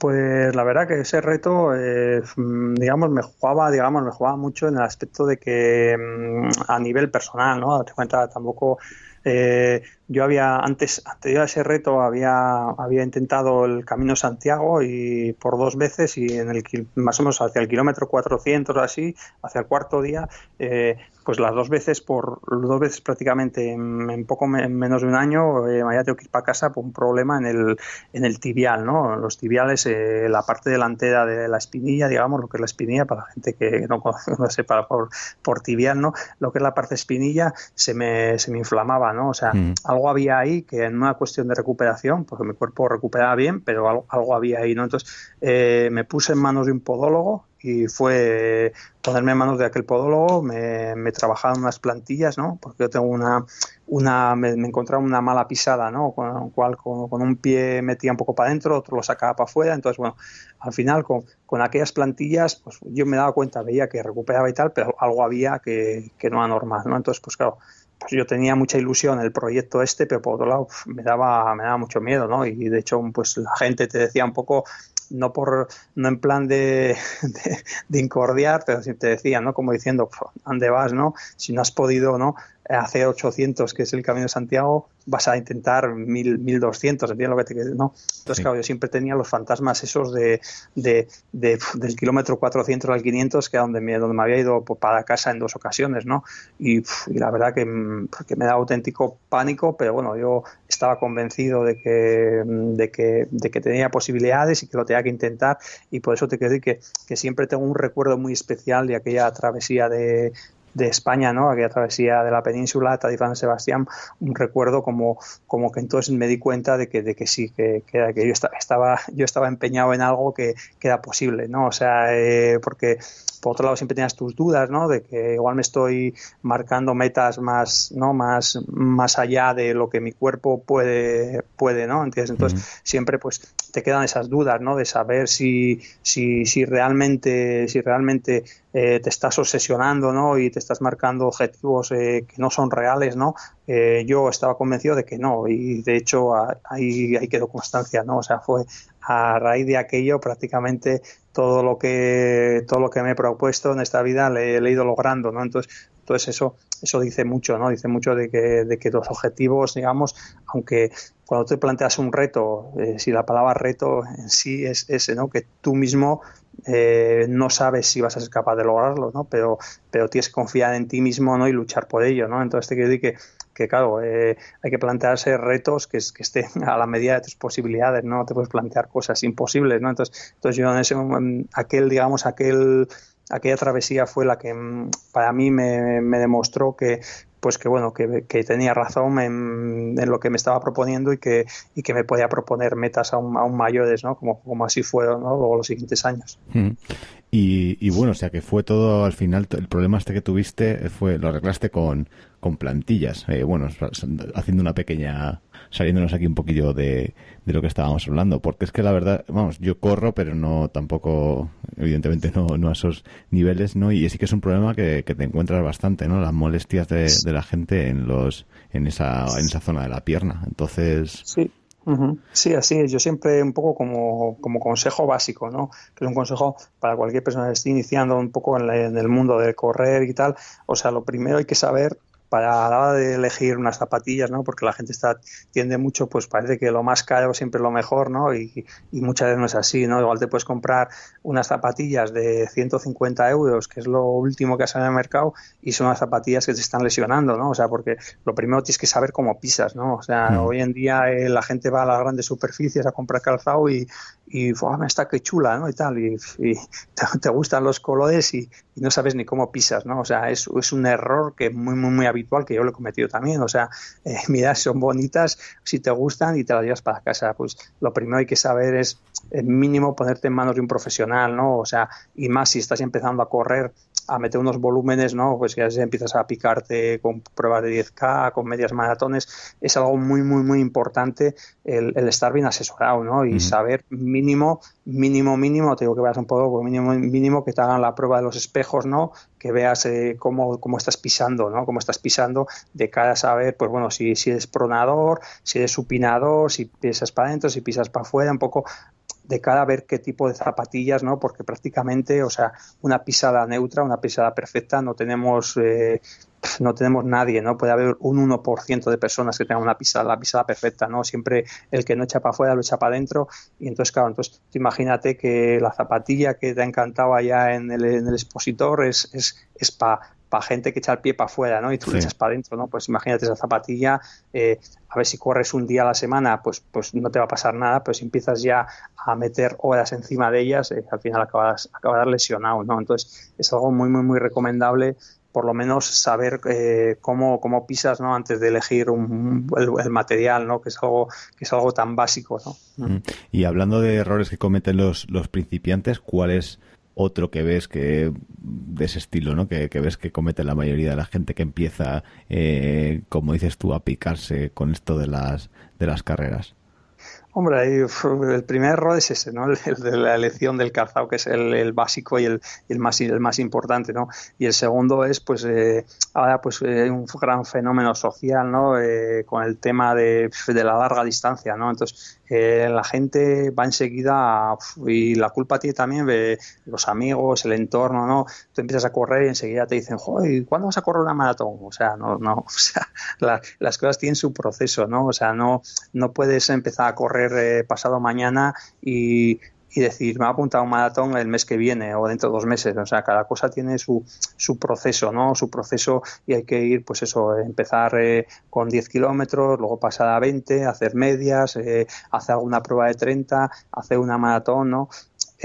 [SPEAKER 2] pues la verdad que ese reto, eh, digamos, me jugaba, digamos, me jugaba mucho en el aspecto de que mm, a nivel personal, ¿no? Te cuenta, tampoco eh, yo había antes, anterior a ese reto, había, había intentado el Camino Santiago y por dos veces y en el más o menos hacia el kilómetro 400 así, hacia el cuarto día, eh, pues las dos veces, por dos veces prácticamente en, poco menos de un año, eh, me había tenido que ir para casa por un problema en el, en el tibial, ¿no? Los tibiales, eh, la parte delantera de la espinilla, digamos, lo que es la espinilla, para la gente que no, no sepa por, por tibial, ¿no? Lo que es la parte espinilla se me, se me inflamaba, ¿no? O sea, mm. algo había ahí que en una cuestión de recuperación, porque mi cuerpo recuperaba bien, pero algo, algo había ahí, ¿no? Entonces, eh, me puse en manos de un podólogo y fue ponerme en manos de aquel podólogo, me, me trabajaban unas plantillas, ¿no? Porque yo tengo una, una me, encontraba una mala pisada, ¿no? Con con, un pie metía un poco para adentro, otro lo sacaba para afuera, entonces bueno, al final con, con aquellas plantillas, pues yo me daba cuenta, veía que recuperaba y tal, pero algo había que, que no era normal, ¿no? Entonces, pues claro, pues yo tenía mucha ilusión en el proyecto este, pero por otro lado me daba, me daba mucho miedo, ¿no? Y de hecho, pues la gente te decía un poco, no por no en plan de, de, incordiar, pero si te decía, ¿no? Como diciendo, ¿dónde vas, no? Si no has podido, ¿no? Hacer 800, que es el Camino de Santiago, vas a intentar 1000, 1200, ¿entiendes lo que te no? Entonces, claro, yo siempre tenía los fantasmas esos de, de, del kilómetro 400 al 500, que era donde me, donde me había ido pues, para casa en dos ocasiones, ¿no? Y, la verdad que, que, me da auténtico pánico, pero bueno, yo estaba convencido de que, de que, de que tenía posibilidades y que lo tenía que intentar y por eso te quiero decir que, que siempre tengo un recuerdo muy especial de aquella travesía de, de España, ¿no? Aquella travesía de la península, Tadif San Sebastián, un recuerdo como, como que entonces me di cuenta de que, de que sí, que, que, yo, estaba, yo estaba empeñado en algo que, que era posible, ¿no? O sea, eh, porque por otro lado siempre tenías tus dudas, ¿no? De que igual me estoy marcando metas más, ¿no? Más, más allá de lo que mi cuerpo puede, puede, ¿no? Entonces, siempre pues te quedan esas dudas, ¿no? De saber si, si, si realmente, si realmente eh, te estás obsesionando, ¿no? Y te estás marcando objetivos eh, que no son reales, ¿no? Eh, yo estaba convencido de que no y de hecho ahí, ahí quedó constancia, ¿no? O sea, fue a raíz de aquello prácticamente todo lo que todo lo que me he propuesto en esta vida le, he ido logrando no entonces entonces eso eso dice mucho no dice mucho de que, de que los objetivos digamos aunque cuando te planteas un reto eh, si la palabra reto en sí es ese no que tú mismo eh, no sabes si vas a ser capaz de lograrlo no pero pero tienes que confiar en ti mismo no y luchar por ello no entonces te quiero decir que que claro, eh, hay que plantearse retos que, que, estén a la medida de tus posibilidades, no te puedes plantear cosas imposibles, ¿no? Entonces, entonces yo en ese momento, aquel, digamos, aquel, aquella travesía fue la que mm, para mí me, demostró que, pues que bueno, que, tenía razón en, lo que me estaba proponiendo y que, y que me podía proponer metas aún, aún mayores, ¿no? Como, como así fue ¿no? luego los siguientes años.
[SPEAKER 1] Mm. Y, y, bueno, o sea que fue todo al final, el problema este que tuviste fue, lo arreglaste con, con plantillas. Eh, bueno, haciendo una pequeña, saliéndonos aquí un poquillo de, de lo que estábamos hablando, porque es que la verdad, vamos, yo corro, pero no tampoco, evidentemente no, no a esos niveles, ¿no? Y sí que es un problema que, que te encuentras bastante, ¿no? Las molestias de, de, la gente en los, en esa, en esa zona de la pierna. Entonces.
[SPEAKER 2] Sí. Sí, así es. Yo siempre un poco como, como consejo básico, ¿no? Que es un consejo para cualquier persona que esté iniciando un poco en, en, el mundo del correr y tal. O sea, lo primero hay que saber para la hora de elegir unas zapatillas, ¿no? Porque la gente está tiende mucho, pues parece que lo más caro siempre es lo mejor, ¿no? Y, muchas veces no es así, ¿no? Igual te puedes comprar unas zapatillas de 150 euros, que es lo último que salido en el mercado, y son unas zapatillas que te están lesionando, ¿no? O sea, porque lo primero tienes que saber cómo pisas, ¿no? O sea, mm. hoy en día eh, la gente va a las grandes superficies a comprar calzado y, y me está que chula, ¿no? Y tal, y, te, gustan los colores y, no sabes ni cómo pisas, ¿no? O sea, es, es un error que muy, muy, muy habitual que yo lo he cometido también. O sea, eh, mira, son bonitas, si te gustan y te las llevas para casa. Pues lo primero hay que saber es, el mínimo, ponerte en manos de un profesional, ¿no? O sea, y más si estás empezando a correr, a meter unos volúmenes, ¿no? Pues ya empiezas a picarte con pruebas de 10K, con medias maratones, es algo muy, muy, muy importante el, estar bien asesorado, ¿no? Y saber mínimo, mínimo, mínimo, te digo que veas un poco, mínimo, mínimo que te hagan la prueba de los espejos, ¿no? Que veas eh, cómo, cómo estás pisando, ¿no? Cómo estás pisando de cara a saber, pues bueno, si, si eres pronador, si eres supinador, si pisas para adentro, si pisas para afuera, un poco de cara a ver qué tipo de zapatillas, ¿no? Porque prácticamente, o sea, una pisada neutra, una pisada perfecta, no tenemos, eh, no tenemos nadie, ¿no? Puede haber un 1% de personas que tengan una pisada, la pisada perfecta, ¿no? Siempre el que no echa para afuera lo echa para adentro y entonces, claro, entonces imagínate que la zapatilla que te ha encantado allá en el, en el expositor es, es, es para para gente que echa el pie para afuera, ¿no? Y tú le echas para adentro, ¿no? Pues imagínate esa zapatilla, eh, a ver si corres un día a la semana, pues, pues no te va a pasar nada, pero si empiezas ya a meter horas encima de ellas, eh, al final acabas, acabas lesionado, ¿no? Entonces es algo muy, muy, muy recomendable por lo menos saber eh, cómo, cómo pisas ¿no? antes de elegir el, material, ¿no? que es algo que es algo tan básico. ¿no?
[SPEAKER 1] Mm. Y hablando de errores que cometen los, los principiantes, ¿cuál es otro que ves que de ese estilo, ¿no? Que, ves que comete la mayoría de la gente que empieza, eh, como dices tú, a picarse con esto de las de las carreras.
[SPEAKER 2] Hombre, el primer error es ese, ¿no? El, de la elección del calzado, que es el, básico y el, más, el más importante, ¿no? Y el segundo es, pues, eh, ahora, pues, eh, un gran fenómeno social, ¿no? Eh, con el tema de, de, la larga distancia, ¿no? Entonces, la gente va enseguida y la culpa tiene también de los amigos, el entorno, ¿no? Tú empiezas a correr y enseguida te dicen, joder, ¿cuándo vas a correr una maratón? O sea, no, no, o sea, las cosas tienen su proceso, ¿no? O sea, no, no puedes empezar a correr eh, pasado mañana y, decir, me ha apuntado un maratón el mes que viene o dentro de dos meses. O sea, cada cosa tiene su, proceso, ¿no? Su proceso y hay que ir, pues eso, empezar eh, con 10 kilómetros, luego pasar a 20, hacer medias, eh, hacer alguna prueba de 30, hacer una maratón, ¿no?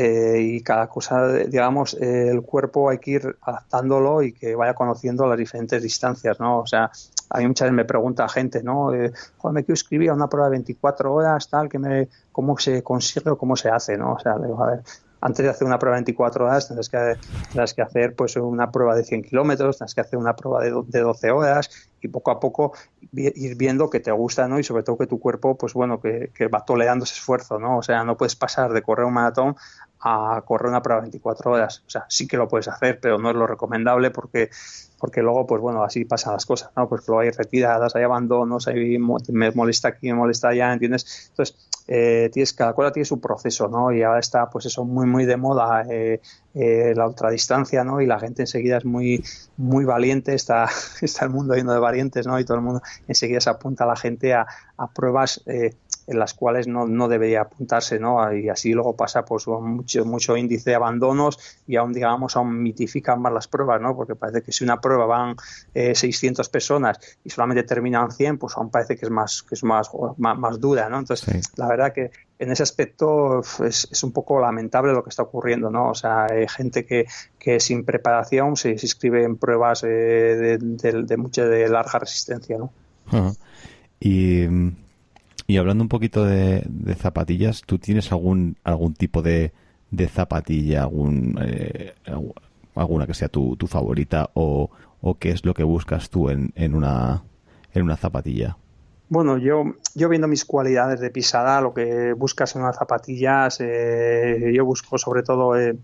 [SPEAKER 2] Y cada cosa, digamos, el cuerpo hay que ir adaptándolo y que vaya conociendo las diferentes distancias, ¿no? O sea, a mí muchas veces me pregunta gente, ¿no? Eh, me quiero escribir a una prueba de 24 horas, tal, que me, ¿cómo se consigue o cómo se hace, ¿no? O sea, a ver, antes de hacer una prueba de 24 horas tendrás que, hacer pues una prueba de 100 kilómetros, tendrás que hacer una prueba de, de 12 horas y poco a poco ir viendo que te gusta, ¿no? Y sobre todo que tu cuerpo, pues bueno, que, que va tolerando ese esfuerzo, ¿no? O sea, no puedes pasar de correr un maratón a correr una prueba 24 horas. O sea, sí que lo puedes hacer, pero no es lo recomendable porque porque luego, pues bueno, así pasan las cosas, ¿no? Pues luego hay retiradas, hay abandonos, hay, me molesta aquí, me molesta allá, ¿entiendes? Entonces, eh, tienes, cada cosa tiene su proceso, ¿no? Y ahora está, pues eso, muy, muy de moda eh, eh, la ultradistancia, ¿no? Y la gente enseguida es muy, muy valiente, está, está el mundo lleno de valientes, ¿no? Y todo el mundo enseguida se apunta a la gente a, a pruebas en las cuales no, no debería apuntarse, ¿no? Y así luego pasa pues mucho, mucho índice de abandonos y aún digamos aún mitifican más las pruebas, ¿no? Porque parece que si una prueba van 600 eh, personas y solamente terminan 100, pues aún parece que es más que es más más, dura, ¿no? Entonces, la verdad que en ese aspecto es, es, un poco lamentable lo que está ocurriendo, ¿no? O sea, hay gente que, que sin preparación se, inscribe en pruebas eh, de, de, mucha de larga resistencia, ¿no?
[SPEAKER 1] Y y hablando un poquito de, zapatillas, ¿tú tienes algún algún tipo de, de zapatilla, algún, eh, alguna que sea tu, tu favorita o, o, qué es lo que buscas tú en, en, una, en una zapatilla?
[SPEAKER 2] Bueno, yo, yo viendo mis cualidades de pisada, lo que buscas en unas zapatillas, eh, yo busco sobre todo eh,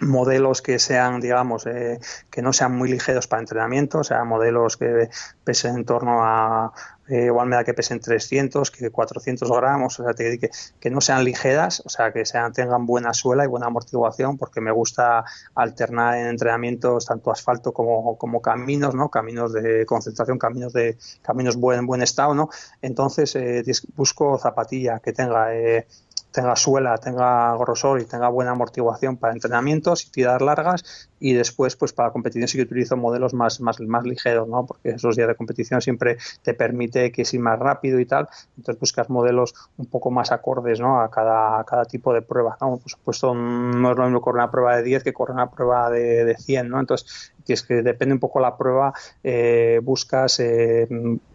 [SPEAKER 2] modelos que sean, digamos, eh, que no sean muy ligeros para entrenamiento, o sea, modelos que pesen en torno a, eh, igual me da que pesen 300, que 400 gramos, o sea, que, que, no sean ligeras, o sea, que sean, tengan buena suela y buena amortiguación, porque me gusta alternar en entrenamientos tanto asfalto como, caminos, ¿no? Caminos de concentración, caminos de caminos buen, buen estado, ¿no? Entonces, eh, busco zapatilla que tenga eh, tenga suela, tenga grosor y tenga buena amortiguación para entrenamientos y tirar largas y después pues para competición sí que utilizo modelos más, más, más ligeros, ¿no? Porque esos días de competición siempre te permite que es más rápido y tal, entonces buscas modelos un poco más acordes, ¿no? A cada, a cada tipo de prueba, ¿no? Por supuesto no es lo mismo correr una prueba de 10 que correr una prueba de, de 100, ¿no? Entonces que es que depende un poco la prueba, eh, buscas eh,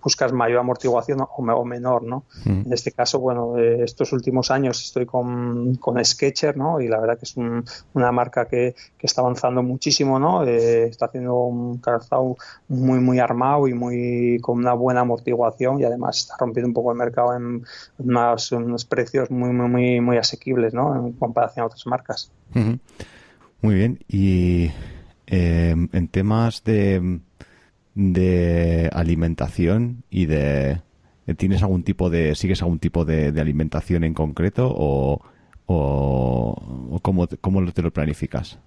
[SPEAKER 2] buscas mayor amortiguación o, menor, ¿no? Mm. En este caso, bueno, eh, estos últimos años estoy con, con Sketcher, ¿no? Y la verdad que es una marca que, que, está avanzando muchísimo, ¿no? está haciendo un calzado muy, muy armado y muy con una buena amortiguación y además está rompiendo un poco el mercado en unos precios muy, muy, muy, muy asequibles, ¿no? En comparación a otras marcas.
[SPEAKER 1] Muy bien. Y Em, en temas de, de alimentación y de... ¿Tienes algún tipo de... ¿Sigues algún tipo de, alimentación en concreto o, o, cómo, cómo te lo planificas?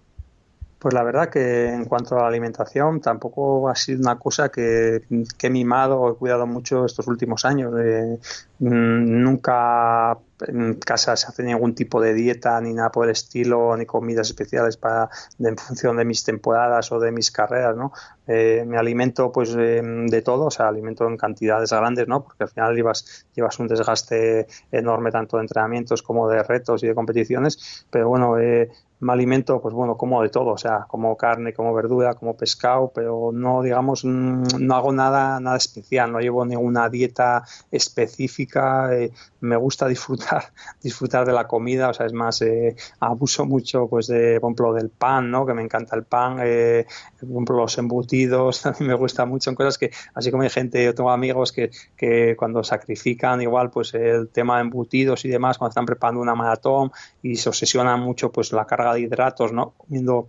[SPEAKER 2] Pues la verdad que en cuanto a la alimentación tampoco ha sido una cosa que, que he mimado o he cuidado mucho estos últimos años. Eh, mm, nunca en casa se hace ningún tipo de dieta ni nada por el estilo, ni comidas especiales para en función de mis temporadas o de mis carreras, ¿no? Eh, me alimento pues de todo, o sea, alimento en cantidades grandes, ¿no? Porque al final llevas, llevas un desgaste enorme tanto de entrenamientos como de retos y de competiciones, pero bueno, eh, me alimento, pues bueno, como de todo, o sea, como carne, como verdura, como pescado, pero no, digamos, mm, no hago nada, nada especial, no llevo ninguna dieta específica, eh, me gusta disfrutar, disfrutar de la comida, o sea, es más, eh, abuso mucho, pues, de, por ejemplo, del pan, ¿no? Que me encanta el pan, eh, por ejemplo, los embutidos, también me gusta mucho, son cosas que, así como hay gente, yo tengo amigos que, que cuando sacrifican igual, pues, el tema de embutidos y demás, cuando están preparando una maratón y se obsesionan mucho, pues, la carga de hidratos, ¿no? Comiendo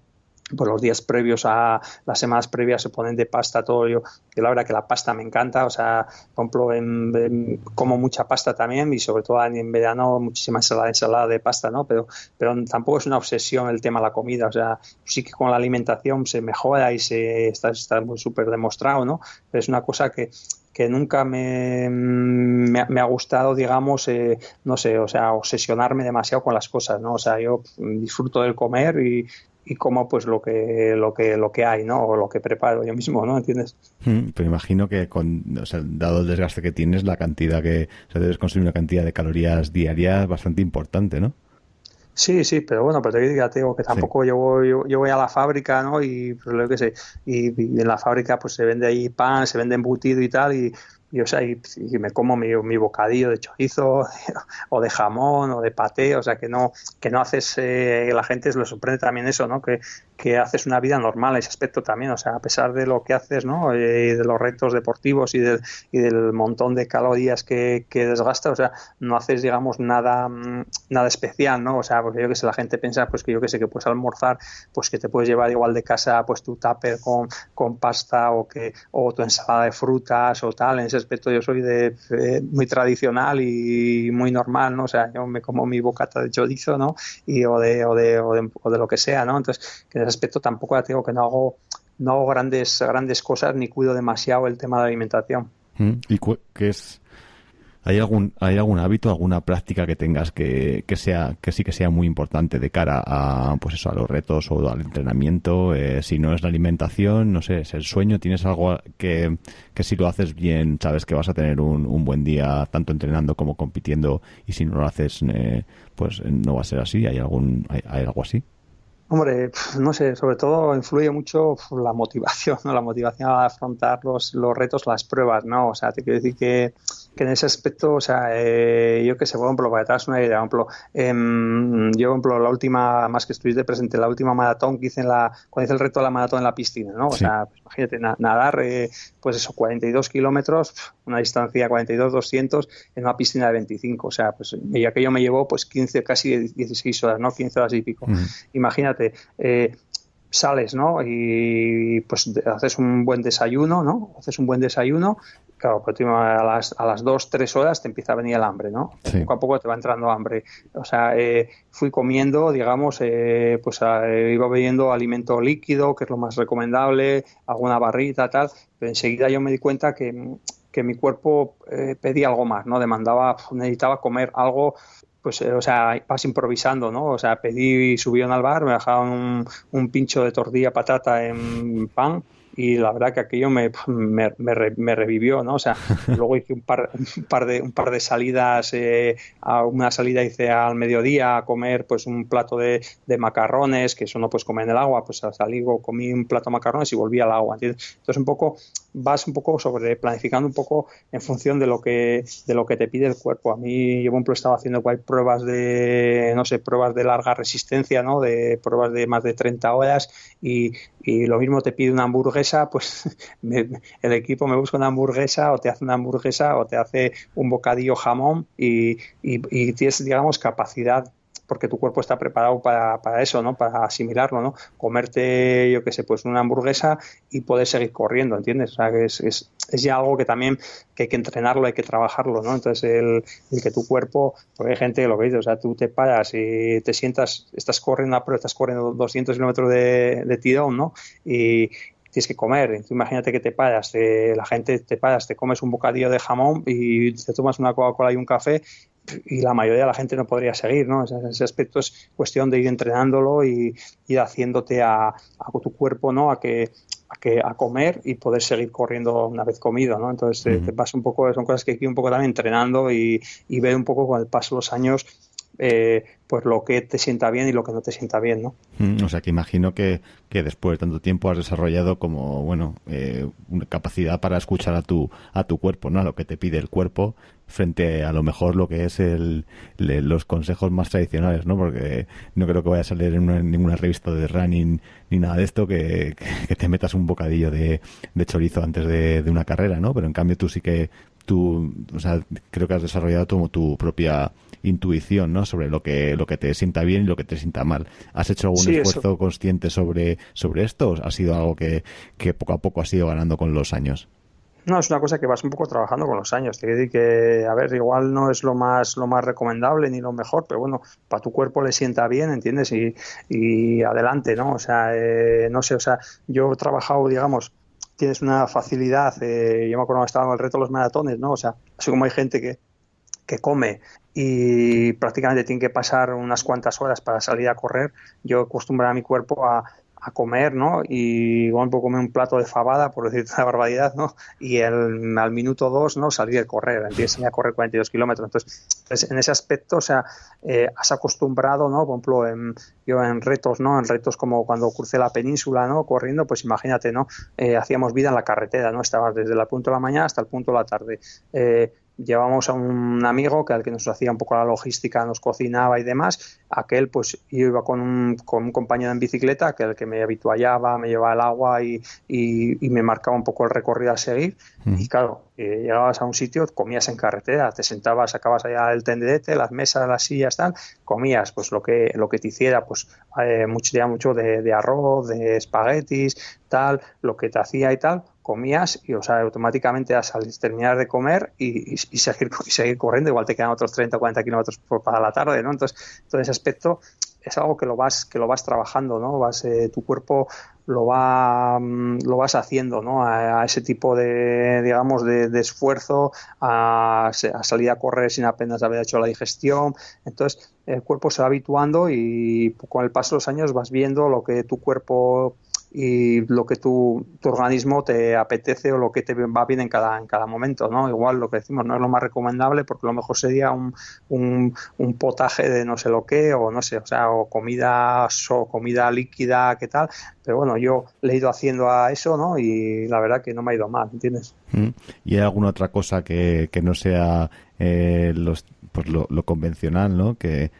[SPEAKER 2] por los días previos a las semanas previas se ponen de pasta todo yo la verdad que la pasta me encanta o sea compro en, como mucha pasta también y sobre todo en, verano muchísima ensalada, ensalada de pasta no pero pero tampoco es una obsesión el tema de la comida o sea sí que con la alimentación se mejora y se está, está muy súper demostrado no pero es una cosa que que nunca me, me, ha gustado, digamos, eh, no sé, o sea, obsesionarme demasiado con las cosas, ¿no? O sea, yo disfruto del comer y, y como pues lo que lo que lo que hay no o lo que preparo yo mismo no entiendes
[SPEAKER 1] mm, pero imagino que con o sea, dado el desgaste que tienes la cantidad que o sea, debes consumir una cantidad de calorías diarias bastante importante no
[SPEAKER 2] Sí, sí, pero bueno, pero te digo que tampoco yo, voy, yo, voy a la fábrica, ¿no? Y pues lo que sé, y, en la fábrica pues se vende ahí pan, se vende embutido y tal, y, y, o sea, y, me como mi, mi, bocadillo de chorizo o de jamón o de paté, o sea, que no, que no haces, eh, la gente le sorprende también eso, ¿no? Que, que haces una vida normal ese aspecto también, o sea, a pesar de lo que haces, ¿no? Eh, y de los retos deportivos y del, y del montón de calorías que, que desgastas, o sea, no haces, digamos, nada, mm, nada especial, ¿no? O sea, porque yo que sé, la gente piensa, pues que yo que sé, que puedes almorzar, pues que te puedes llevar igual de casa, pues tu tupper con, con pasta o que, o tu ensalada de frutas o tal, en ese aspecto yo soy de, eh, muy tradicional y muy normal, ¿no? O sea, yo me como mi bocata de chorizo, ¿no? Y, o, de, o, de, o, de, o de lo que sea, ¿no? Entonces, que aspecto tampoco ya digo que no hago no hago grandes grandes cosas ni cuido demasiado el tema de alimentación.
[SPEAKER 1] Mm, ¿Y qué es ¿Hay algún, hay algún hábito, alguna práctica que tengas que, que sea, que sí que sea muy importante de cara a, pues eso, a los retos o al entrenamiento? Eh, si no es la alimentación, no sé, es el sueño, ¿tienes algo que, que si lo haces bien, sabes que vas a tener un, un buen día tanto entrenando como compitiendo y si no lo haces, eh, pues no va a ser así? ¿Hay algún, hay algo así?
[SPEAKER 2] Hombre, no sé, sobre todo influye mucho la motivación, ¿no? La motivación a afrontar los, los retos, las pruebas, ¿no? O sea, te quiero decir que, que en ese aspecto, o sea, eh, yo que sé, por ejemplo, para que te hagas una idea, por ejemplo, em, yo, por ejemplo, la última, más que estuviste presente, la última maratón que hice en la, cuando hice el reto de la maratón en la piscina, ¿no? O sea, pues, imagínate, nadar, eh, pues eso, 42 kilómetros, una distancia 42-200 en una piscina de 25, o sea, pues, y aquello me llevó, pues, 15, casi 16 horas, ¿no? 15 horas y pico. Imagínate, eh, sales, ¿no? Y pues haces un buen desayuno, ¿no? Haces un buen desayuno, claro, pues a las, a las dos, tres horas te empieza a venir el hambre, ¿no? Poco a poco te va entrando hambre. O sea, eh, fui comiendo, digamos, eh, pues iba bebiendo alimento líquido, que es lo más recomendable, alguna barrita, tal, pero enseguida yo me di cuenta que que mi cuerpo pedía algo más, ¿no? Demandaba, necesitaba comer algo pues, eh, o sea, vas improvisando, ¿no? O sea, pedí, subieron al bar, me dejaban un, un pincho de tortilla patata en pan y la verdad que aquello me, me, me, revivió, ¿no? O sea, luego hice un par, un par, de, un par de salidas, eh, a una salida hice al mediodía a comer pues un plato de, de, macarrones, que eso no puedes comer en el agua, pues salí, comí un plato de macarrones y volví al agua, ¿entiendes? Entonces un poco, vas un poco sobre, planificando un poco en función de lo que, de lo que te pide el cuerpo. A mí, yo por ejemplo estaba haciendo pruebas de, no sé, pruebas de larga resistencia, ¿no? De pruebas de más de 30 horas y, y lo mismo te pide una hamburguesa, pues el equipo me busca una hamburguesa o te hace una hamburguesa o te hace un bocadillo jamón y, y, tienes, digamos, capacidad porque tu cuerpo está preparado para, para eso, ¿no? Para asimilarlo, ¿no? Comerte, yo qué sé, pues una hamburguesa y poder seguir corriendo, ¿entiendes? O sea, que es, es, es ya algo que también que hay que entrenarlo, hay que trabajarlo, ¿no? Entonces, el, el que tu cuerpo, porque hay gente lo dice, o sea, tú te paras y te sientas, estás corriendo, pero estás corriendo 200 kilómetros de, de tirón, ¿no? Y, tienes que comer. imagínate que te paras, la gente te paras, te comes un bocadillo de jamón y te tomas una Coca-Cola y un café y la mayoría de la gente no podría seguir, ¿no? Ese, aspecto es cuestión de ir entrenándolo y ir haciéndote a, a tu cuerpo, ¿no? A que a, que, a comer y poder seguir corriendo una vez comido, ¿no? Entonces te pasa un poco, son cosas que hay que ir un poco también entrenando y, y ver un poco con el paso de los años eh, pues lo que te sienta bien y lo que no te sienta bien, ¿no?
[SPEAKER 1] Mm, o sea que imagino que, que después de tanto tiempo has desarrollado como, bueno, eh, una capacidad para escuchar a tu, a tu cuerpo, ¿no? A lo que te pide el cuerpo frente a lo mejor lo que es el, los consejos más tradicionales, ¿no? Porque no creo que vaya a salir en, ninguna revista de running ni nada de esto que, que, te metas un bocadillo de, de chorizo antes de, de, una carrera, ¿no? Pero en cambio tú sí que tú, o sea, creo que has desarrollado como tu propia intuición, ¿no? Sobre lo que, lo que te sienta bien y lo que te sienta mal. ¿Has hecho algún esfuerzo consciente sobre, sobre esto o ha sido algo que, que poco a poco has ido ganando con los años?
[SPEAKER 2] No, es una cosa que vas un poco trabajando con los años. Te decir que, a ver, igual no es lo más, lo más recomendable ni lo mejor, pero bueno, para tu cuerpo le sienta bien, ¿entiendes? Y, y adelante, ¿no? O sea, eh, no sé, o sea, yo he trabajado, digamos, tienes una facilidad, eh, yo me acuerdo que estaba en el reto de los maratones, ¿no? O sea, así como hay gente que, que come y prácticamente tiene que pasar unas cuantas horas para salir a correr, yo acostumbro a mi cuerpo a, a comer, ¿no? Y igual puedo comer un plato de fabada, por decir una barbaridad, ¿no? Y el, al minuto dos, ¿no? Salir a correr, empiezo a correr 42 kilómetros. Entonces, pues, en ese aspecto, o sea, eh, has acostumbrado, ¿no? Por ejemplo, en, yo en retos, ¿no? En retos como cuando crucé la península, ¿no? Corriendo, pues imagínate, ¿no? Eh, hacíamos vida en la carretera, ¿no? Estabas desde el punto de la mañana hasta el punto de la tarde. Eh, llevamos a un amigo que al que nos hacía un poco la logística, nos cocinaba y demás. Aquel, pues yo iba con un, con un compañero en bicicleta, que el que me habituallaba, me llevaba el agua y, y, me marcaba un poco el recorrido a seguir. Y claro, eh, llegabas a un sitio, comías en carretera, te sentabas, sacabas allá el tendedete, las mesas, las sillas, tal, comías pues lo que, lo que te hiciera, pues eh, mucho, mucho de, de arroz, de espaguetis, tal, lo que te hacía y tal comías y, o sea, automáticamente a terminar de comer y, seguir, y seguir corriendo, igual te quedan otros 30 o 40 kilómetros para la tarde, ¿no? Entonces, todo ese aspecto es algo que lo vas, que lo vas trabajando, ¿no? Vas, eh, tu cuerpo lo va, mm, lo vas haciendo, ¿no? A, ese tipo de, digamos, de, esfuerzo, a, a, salir a correr sin apenas haber hecho la digestión. Entonces, el cuerpo se va habituando y con el paso de los años vas viendo lo que tu cuerpo y lo que tu, tu, organismo te apetece o lo que te va bien en cada, en cada momento, ¿no? Igual lo que decimos no es lo más recomendable porque lo mejor sería un, un, un potaje de no sé lo qué o no sé, o sea, o comida, o comida líquida, qué tal, pero bueno, yo le he ido haciendo a eso, ¿no? Y la verdad que no me ha ido mal, ¿entiendes?
[SPEAKER 1] Mm. ¿Y hay alguna otra cosa que, que no sea eh, los, pues lo, lo convencional, ¿no? Que,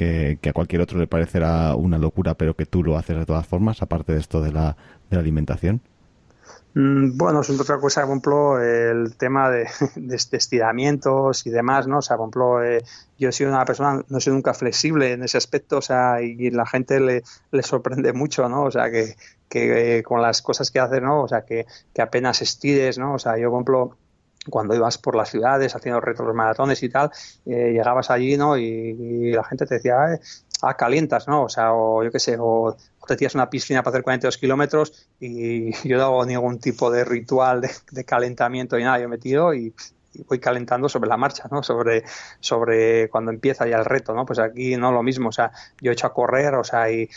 [SPEAKER 1] que, a cualquier otro le parecerá una locura, pero que tú lo haces de todas formas, aparte de esto de la, de la alimentación?
[SPEAKER 2] Mm, bueno, es otra cosa, por el tema de, de, estiramientos y demás, ¿no? O sea, por eh, yo he sido una persona, no soy nunca flexible en ese aspecto, o sea, y la gente le, le sorprende mucho, ¿no? O sea, que, que eh, con las cosas que hace, ¿no? O sea, que, que apenas estires, ¿no? O sea, yo, por cuando ibas por las ciudades haciendo retos de maratones y tal, eh, llegabas allí, ¿no? Y, la gente te decía, ah, calientas, ¿no? O sea, o yo qué sé, o, te tiras una piscina para hacer 42 kilómetros y yo no hago ningún tipo de ritual de, calentamiento y nada, yo me tiro y, voy calentando sobre la marcha, ¿no? Sobre, sobre cuando empieza ya el reto, ¿no? Pues aquí no lo mismo, o sea, yo he hecho a correr, o sea, y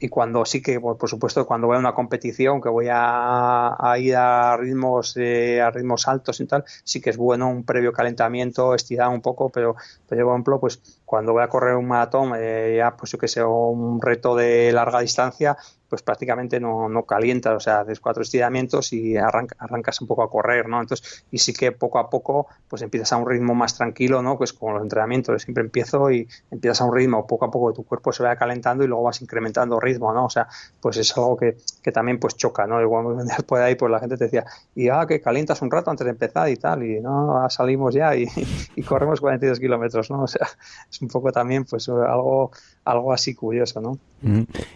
[SPEAKER 2] y cuando sí que, por, supuesto, cuando voy a una competición, que voy a, ir a ritmos eh, a ritmos altos y tal, sí que es bueno un previo calentamiento, estirar un poco, pero, pero por ejemplo, pues cuando voy a correr un maratón, eh, ya pues yo que sé, un reto de larga distancia, pues prácticamente no, no calientas, o sea, haces cuatro estiramientos y arrancas un poco a correr, ¿no? Entonces, y sí que poco a poco, pues empiezas a un ritmo más tranquilo, ¿no? Pues con los entrenamientos, siempre empiezo y empiezas a un ritmo, poco a poco tu cuerpo se va calentando y luego vas incrementando ritmo, ¿no? O sea, pues es algo que, que también pues choca, ¿no? Igual después de ahí, pues la gente te decía, y ah, que calientas un rato antes de empezar y tal, y no, salimos ya y, y corremos 42 kilómetros, ¿no? O sea, es un poco también pues algo, algo así curioso, ¿no?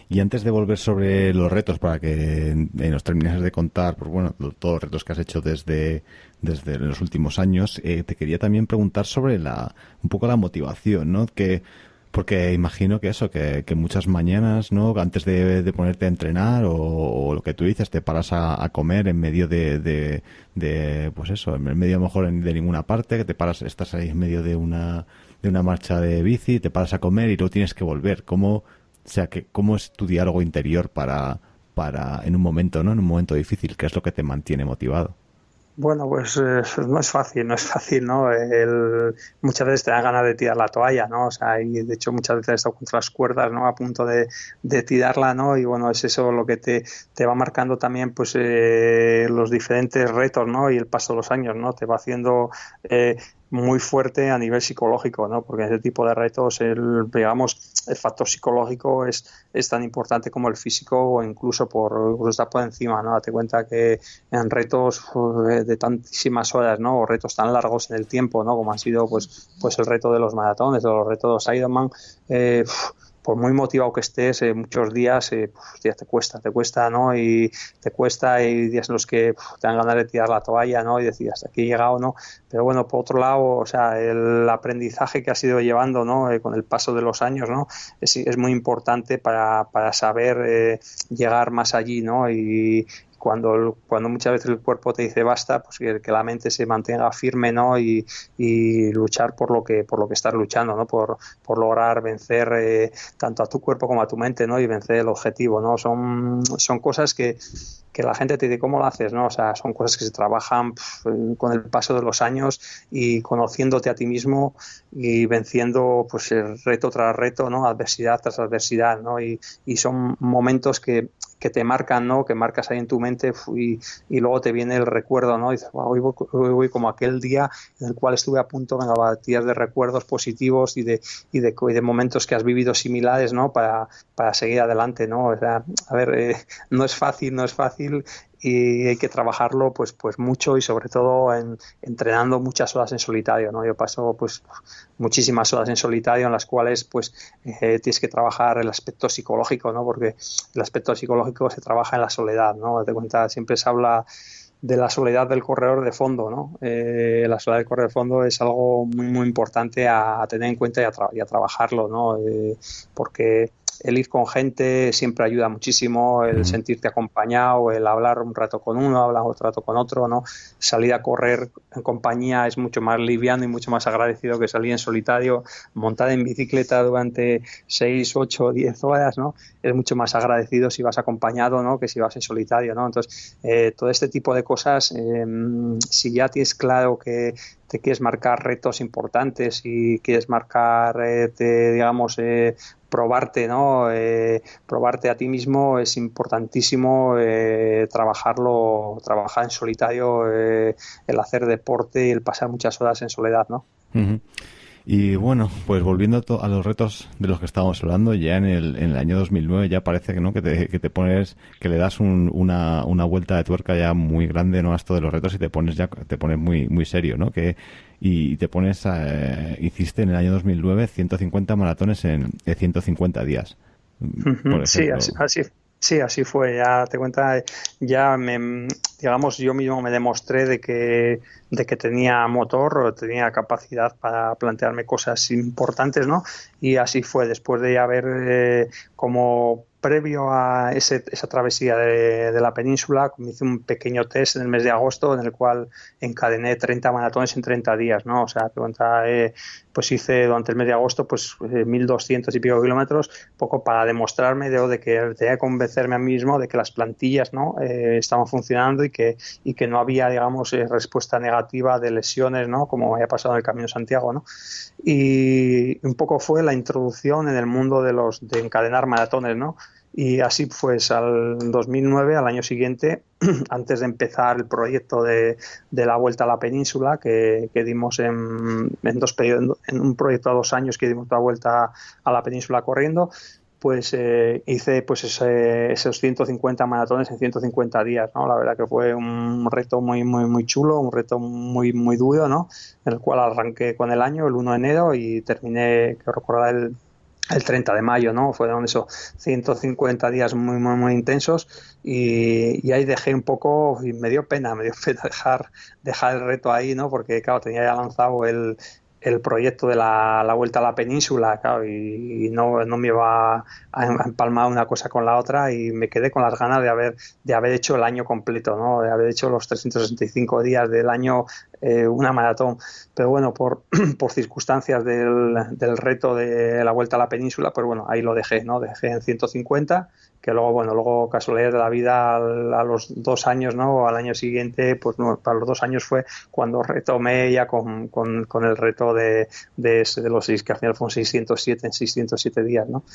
[SPEAKER 1] Y antes de volver sobre los retos, para que nos terminases de contar, pues bueno, todos los retos que has hecho desde, desde los últimos años, eh, te quería también preguntar sobre la, un poco la motivación, ¿no? Que, porque imagino que eso, que, que muchas mañanas, ¿no? Antes de, ponerte a entrenar o, lo que tú dices, te paras a, comer en medio de, de, pues eso, en medio a lo mejor de ninguna parte, que te paras, estás ahí en medio de una, de una marcha de bici, te paras a comer y luego tienes que volver. ¿Cómo, o sea, que, cómo es tu diálogo interior para, para, en un momento, ¿no? En un momento difícil, ¿qué es lo que te mantiene motivado?
[SPEAKER 2] Bueno, pues eh, no es fácil, no es fácil, ¿no? Muchas veces te da ganas de tirar la toalla, ¿no? O sea, y de hecho muchas veces he estado contra las cuerdas, ¿no? A punto de, de tirarla, ¿no? Y bueno, es eso lo que te, te va marcando también, pues, eh, los diferentes retos, ¿no? Y el paso de los años, ¿no? Te va haciendo eh, muy fuerte a nivel psicológico, ¿no? Porque ese tipo de retos, el, digamos, el factor psicológico es, es tan importante como el físico o incluso por estar por encima, ¿no? Date cuenta que en retos pues, de tantísimas horas, ¿no? O retos tan largos en el tiempo, ¿no? Como ha sido, pues, pues el reto de los maratones o los retos de Ironman, eh, por muy motivado que estés, eh, muchos días eh, ya te cuesta, te cuesta, ¿no? Y te cuesta, hay días en los que te dan ganas de tirar la toalla, ¿no? Y decir, hasta aquí he llegado, ¿no? Pero bueno, por otro lado, o sea, el aprendizaje que has ido llevando, ¿no? Eh, con el paso de los años, ¿no? Es, es muy importante para, para saber llegar más allí, ¿no? Y, cuando, cuando muchas veces el cuerpo te dice basta, pues que, la mente se mantenga firme, ¿no? Y, y, luchar por lo que por lo que estás luchando, ¿no? Por, por lograr vencer eh, tanto a tu cuerpo como a tu mente, ¿no? Y vencer el objetivo, ¿no? Son, son cosas que, que la gente te dice cómo lo haces, ¿no? O sea, son cosas que se trabajan con el paso de los años y conociéndote a ti mismo y venciendo pues el reto tras reto, ¿no? Adversidad tras adversidad, ¿no? Y, y son momentos que, que te marcan, ¿no? Que marcas ahí en tu mente y, y luego te viene el recuerdo, ¿no? Y dices, hoy, voy, como aquel día en el cual estuve a punto, venga, batir de recuerdos positivos y de, y de, de, momentos que has vivido similares, ¿no? Para, para seguir adelante, ¿no? O sea, a ver, eh, no es fácil, no es fácil y hay que trabajarlo pues pues mucho y sobre todo en, entrenando muchas horas en solitario no yo paso pues muchísimas horas en solitario en las cuales pues eh, tienes que trabajar el aspecto psicológico no porque el aspecto psicológico se trabaja en la soledad no de cuenta siempre se habla de la soledad del corredor de fondo, ¿no? Eh, la soledad del corredor de fondo es algo muy, muy importante a, tener en cuenta y a, y a trabajarlo, ¿no? Eh, porque el ir con gente siempre ayuda muchísimo, el sentirte acompañado, el hablar un rato con uno, hablar otro rato con otro, ¿no? Salir a correr en compañía es mucho más liviano y mucho más agradecido que salir en solitario, montar en bicicleta durante 6, 8, 10 horas, ¿no? Es mucho más agradecido si vas acompañado, ¿no? Que si vas en solitario, ¿no? Entonces, eh, todo este tipo de cosas, em, si ya tienes claro que te quieres marcar retos importantes y quieres marcar, eh, digamos, eh, probarte, ¿no? Eh, probarte a ti mismo es importantísimo eh, trabajarlo, trabajar en solitario, eh, el hacer deporte y el pasar muchas horas en soledad, ¿no?
[SPEAKER 1] Y bueno, pues volviendo a los retos de los que estábamos hablando, ya en el, en el año 2009 ya parece que no que te, que te pones, que le das una, una vuelta de tuerca ya muy grande no a esto de los retos y te pones ya te pones muy muy serio, ¿no? Que y te pones, a, hiciste en el año 2009 150 maratones en, 150 días.
[SPEAKER 2] sí, así, así, sí, así fue. Ya te cuenta, ya me, digamos, yo mismo me demostré de que, de que tenía motor o tenía capacidad para plantearme cosas importantes, ¿no? Y así fue, después de haber eh, como previo a ese, esa travesía de, la península, hice un pequeño test en el mes de agosto en el cual encadené 30 maratones en 30 días, ¿no? O sea, eh, pues hice durante el mes de agosto pues 1.200 eh, y pico kilómetros, poco para demostrarme de, de que tenía que convencerme a mí mismo de que las plantillas, ¿no? Eh, estaban funcionando y que, y que no había, digamos, respuesta negativa de lesiones, ¿no? Como había pasado en el Camino Santiago, ¿no? Y un poco fue la introducción en el mundo de los de encadenar maratones, ¿no? Y así pues al 2009, al año siguiente, antes de empezar el proyecto de, de la Vuelta a la Península, que, que dimos en, en, dos periodos, en un proyecto a dos años que dimos la Vuelta a la Península corriendo, pues eh, hice pues esos 150 maratones en 150 días, ¿no? La verdad que fue un reto muy, muy, muy chulo, un reto muy, muy duro, ¿no? El cual arranqué con el año, el 1 de enero, y terminé, que recordar, el, el 30 de mayo, ¿no? Fueron esos 150 días muy, muy, muy intensos y, ahí dejé un poco, y me dio pena, me dio pena dejar, dejar el reto ahí, ¿no? Porque, claro, tenía ya lanzado el, el proyecto de la, vuelta a la península, claro, y, no, no, me iba a empalmar una cosa con la otra y me quedé con las ganas de haber, de haber hecho el año completo, ¿no? de haber hecho los 365 días del año eh, una maratón. Pero bueno, por, por circunstancias del, del, reto de la vuelta a la península, pues bueno, ahí lo dejé, ¿no? Dejé en 150 que luego, bueno, luego casualidad de la vida a los dos años, ¿no? O al año siguiente, pues no, para los dos años fue cuando retomé ya con, con, con el reto de, de, de, los seis, que al final fueron 607 en 607 días, ¿no?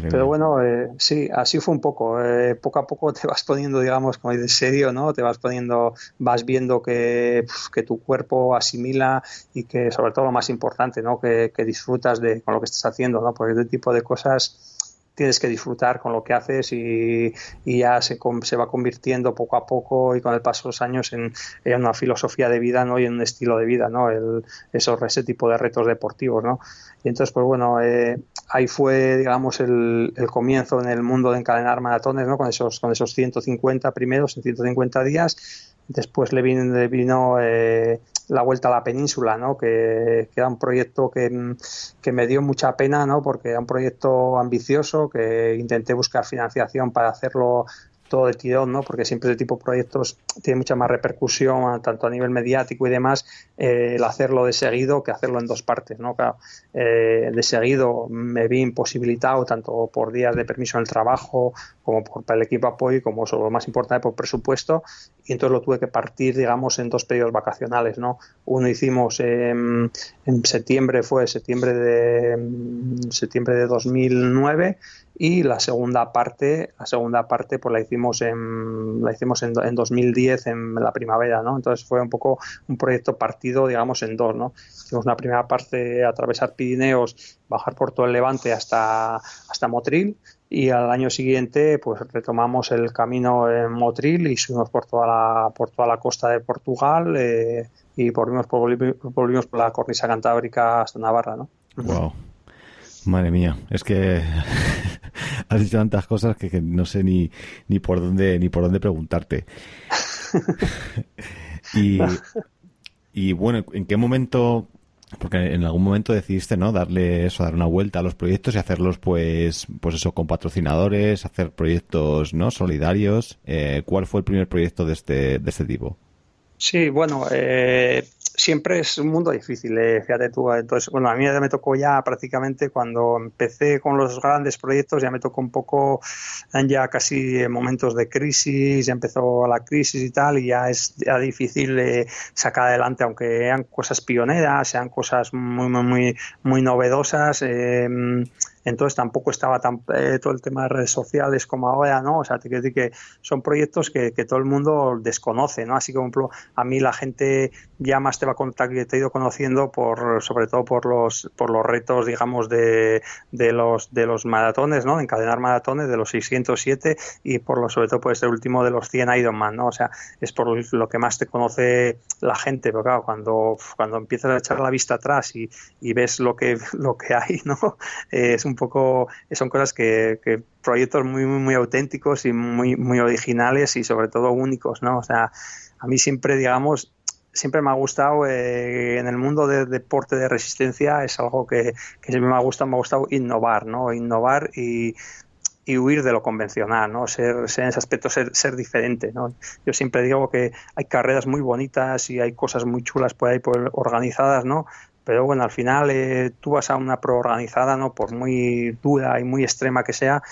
[SPEAKER 2] Pero bueno, eh, sí, así fue un poco. Eh, poco a poco te vas poniendo, digamos, como de serio, ¿no? Te vas poniendo, vas viendo que, que tu cuerpo asimila y que, sobre todo, lo más importante, ¿no? Que, que disfrutas de con lo que estás haciendo, ¿no? Porque este tipo de cosas tienes que disfrutar con lo que haces y, ya se, se, va convirtiendo poco a poco y con el paso de los años en, una filosofía de vida ¿no? y en un estilo de vida, ¿no? El, esos, ese tipo de retos deportivos. ¿no? Y entonces, pues bueno, eh, ahí fue, digamos, el, el, comienzo en el mundo de encadenar maratones, ¿no? con, esos, con esos 150 primeros en 150 días. Después le vino, le vino eh, la vuelta a la península, ¿no? Que, era un proyecto que, me dio mucha pena, ¿no? Porque era un proyecto ambicioso, que intenté buscar financiación para hacerlo todo de tirón, ¿no? Porque siempre este tipo de proyectos tiene mucha más repercusión, tanto a nivel mediático y demás, eh, el hacerlo de seguido que hacerlo en dos partes, ¿no? Claro, eh, de seguido me vi imposibilitado tanto por días de permiso en el trabajo como por el equipo apoyo como sobre lo más importante por presupuesto y entonces lo tuve que partir, digamos, en dos periodos vacacionales, ¿no? Uno hicimos en septiembre, fue septiembre de septiembre de 2009 y la segunda parte la segunda parte pues la hicimos en la hicimos en, en, 2010 en la primavera no entonces fue un poco un proyecto partido digamos en dos no hicimos una primera parte atravesar Pirineos bajar por todo el Levante hasta hasta Motril y al año siguiente pues retomamos el camino en Motril y subimos por toda la por toda la costa de Portugal eh, y volvimos por, volvimos por la cornisa cantábrica hasta Navarra no
[SPEAKER 1] wow Madre mía, es que has dicho tantas cosas que, no sé ni, ni por dónde ni por dónde preguntarte. y, y bueno, ¿en qué momento porque en algún momento decidiste no darle eso dar una vuelta a los proyectos y hacerlos pues pues eso con patrocinadores hacer proyectos no solidarios. Eh, cuál fue el primer proyecto de este de este tipo
[SPEAKER 2] sí bueno eh, siempre es un mundo difícil, eh, fíjate tú. Entonces, bueno, a mí ya me tocó ya prácticamente cuando empecé con los grandes proyectos, ya me tocó un poco, ya casi en momentos de crisis, ya empezó la crisis y tal, y ya es ya difícil eh, sacar adelante, aunque sean cosas pioneras, sean cosas muy, muy, muy, muy novedosas. Eh, entonces tampoco estaba tan eh, todo el tema de redes sociales como ahora, ¿no? O sea, te quiero decir que son proyectos que, que, todo el mundo desconoce, ¿no? Así como a mí la gente ya más te va a contar que te he ido conociendo por, sobre todo por los, por los retos, digamos, de, de los, de los maratones, ¿no? De encadenar maratones, de los 607 y por lo, sobre todo por este último de los 100 Ironman, ¿no? O sea, es por lo que más te conoce la gente, pero claro, cuando, cuando empiezas a echar la vista atrás y, y ves lo que, lo que hay, ¿no? Eh, es un poco, son cosas que, que proyectos muy, muy, muy auténticos y muy, muy originales y sobre todo únicos, ¿no? O sea, a mí siempre, digamos, siempre me ha gustado eh, en el mundo del deporte de resistencia es algo que, que, siempre me ha gustado me ha gustado innovar no innovar y, y huir de lo convencional no ser, ser en ese aspecto ser, ser, diferente no yo siempre digo que hay carreras muy bonitas y hay cosas muy chulas por ahí por, organizadas no pero bueno, al final eh, tú vas a una pro organizada, ¿no? Por muy dura y muy extrema que sea,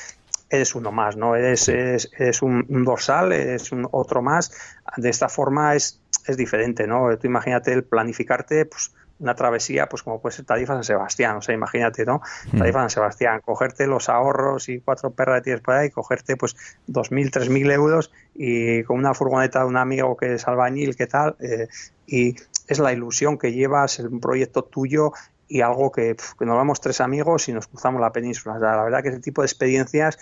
[SPEAKER 2] eres uno más, ¿no? Eres, eres, un, dorsal, eres un otro más. De esta forma es, es diferente, ¿no? Tú imagínate el planificarte, pues una travesía, pues como puede ser Tarifa San Sebastián, o sea, imagínate, ¿no? Hmm. Tarifa San Sebastián, cogerte los ahorros y cuatro perras de tienes por ahí, cogerte pues dos mil, tres mil euros y con una furgoneta de un amigo que es albañil, ¿qué tal? Eh, y es la ilusión que llevas, un proyecto tuyo y algo que, nos vamos tres amigos y nos cruzamos la península. la verdad que ese tipo de experiencias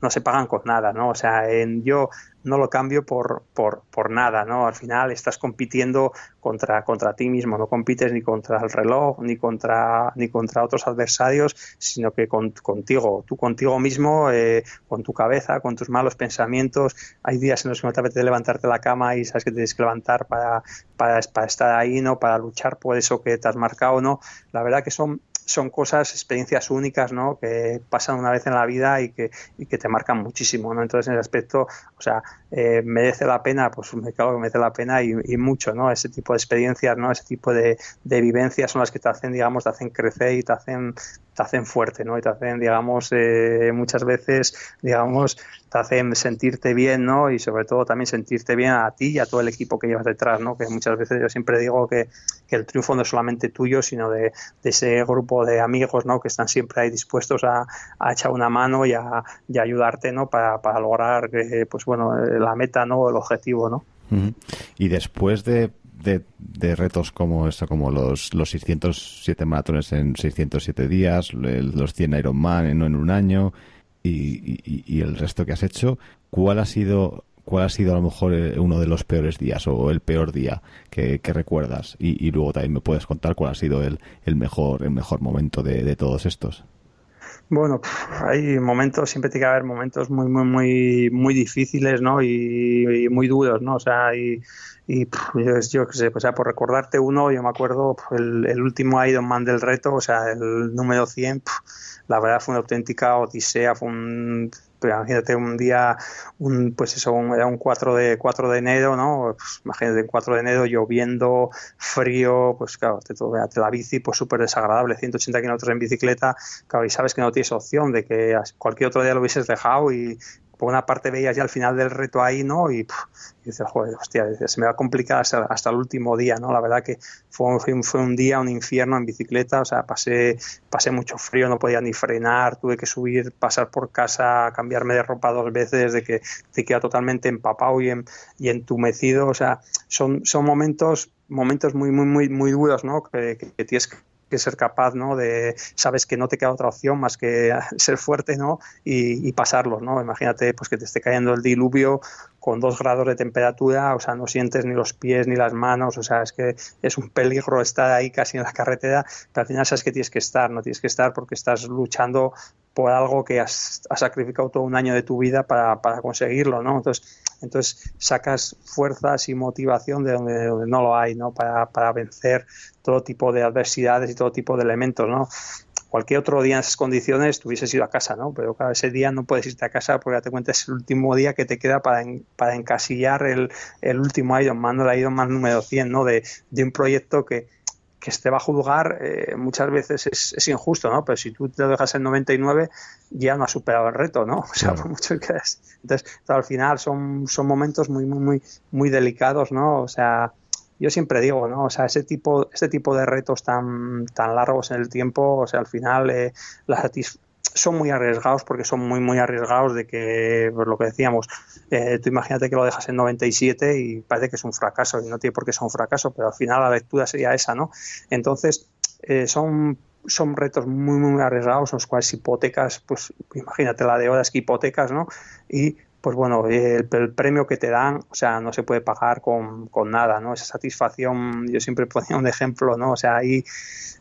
[SPEAKER 2] no se pagan con nada, ¿no? O sea, yo no lo cambio por, por, por, nada, ¿no? Al final estás compitiendo contra, contra ti mismo, no compites ni contra el reloj, ni contra, ni contra otros adversarios, sino que contigo, tú contigo mismo, eh, con tu cabeza, con tus malos pensamientos. Hay días en los que no te apetece levantarte de la cama y sabes que tienes que levantar para, para, para estar ahí, ¿no? Para luchar por eso que te has marcado, ¿no? La verdad que son son cosas, experiencias únicas, ¿no? Que pasan una vez en la vida y que, y que te marcan muchísimo, ¿no? Entonces, en ese aspecto, o sea, eh, merece la pena, pues claro que merece la pena y, mucho, ¿no? Ese tipo de experiencias, ¿no? Ese tipo de vivencias son las que te hacen, digamos, te hacen crecer y te hacen te hacen fuerte, ¿no? Y te hacen, digamos, eh, muchas veces, digamos, te hacen sentirte bien, ¿no? Y sobre todo también sentirte bien a ti y a todo el equipo que llevas detrás, ¿no? Que muchas veces yo siempre digo que, el triunfo no es solamente tuyo, sino de, ese grupo de amigos, ¿no? Que están siempre ahí dispuestos a, echar una mano y a, ayudarte, ¿no? Para, para lograr, pues bueno, la meta, ¿no? El objetivo, ¿no?
[SPEAKER 1] Y después de de, retos como esto, como los, los 607 maratones en 607 días, los 100 Ironman en, en un año y, el resto que has hecho, ¿cuál ha sido cuál ha sido a lo mejor eh, uno de los peores días o el peor día que, recuerdas? Y, luego también me puedes contar cuál ha sido el, el mejor el mejor momento de, de todos estos.
[SPEAKER 2] Bueno, hay momentos, siempre tiene que haber momentos muy, muy, muy, muy difíciles, ¿no? Y, muy duros, ¿no? O sea, y, y yo, qué sé, pues, o sea, por recordarte uno, yo me acuerdo el, el último Ironman del reto, o sea, el número 100, la verdad fue una auténtica odisea, fue un imagínate un día, un, pues eso, un, era un 4 de, 4 de enero, ¿no? Pues imagínate un 4 de enero lloviendo, frío, pues claro, te, te la bici pues súper desagradable, 180 kilómetros en bicicleta, claro, y sabes que no tienes opción de que cualquier otro día lo hubieses dejado y por una parte veías ya al final del reto ahí, ¿no? Y, dices, joder, hostia, se me va a complicar hasta, el último día, ¿no? La verdad que fue, fue un día, un infierno en bicicleta, o sea, pasé, pasé mucho frío, no podía ni frenar, tuve que subir, pasar por casa, cambiarme de ropa dos veces, de que te queda totalmente empapado y, en, y entumecido, o sea, son, son momentos momentos muy, muy, muy, muy duros, ¿no? Que, que, tienes que ser capaz, ¿no? De, sabes que no te queda otra opción más que ser fuerte, ¿no? Y, pasarlo, ¿no? Imagínate, pues que te esté cayendo el diluvio con dos grados de temperatura, o sea, no sientes ni los pies ni las manos, o sea, es que es un peligro estar ahí casi en la carretera, pero al final sabes que tienes que estar, no tienes que estar porque estás luchando por algo que has, sacrificado todo un año de tu vida para, para conseguirlo, ¿no? Entonces, entonces sacas fuerzas y motivación de donde, no lo hay, ¿no? Para, para vencer todo tipo de adversidades y todo tipo de elementos, ¿no? cualquier otro día en esas condiciones tuvieses ido a casa, ¿no? Pero claro, ese día no puedes irte a casa porque ya te cuentas el último día que te queda para, para encasillar el, el último Ironman, el Ironman número 100, ¿no? De, de un proyecto que, que esté bajo lugar eh, muchas veces es, es, injusto, ¿no? Pero si tú te lo dejas en 99 ya no has superado el reto, ¿no? O sea, por mucho que es. Entonces, al final son, son momentos muy, muy, muy, muy delicados, ¿no? O sea, yo siempre digo, ¿no? O sea, ese tipo, este tipo de retos tan, tan largos en el tiempo, o sea, al final eh, la satisfacción son muy arriesgados porque son muy, muy arriesgados de que, pues lo que decíamos, eh, tú imagínate que lo dejas en 97 y parece que es un fracaso y no tiene por qué ser un fracaso, pero al final la lectura sería esa, ¿no? Entonces, eh, son son retos muy muy arriesgados, los cuales hipotecas, pues imagínate la de horas que hipotecas, ¿no? Y pues bueno, el, premio que te dan, o sea, no se puede pagar con, con, nada, ¿no? Esa satisfacción, yo siempre ponía un ejemplo, ¿no? O sea, ahí,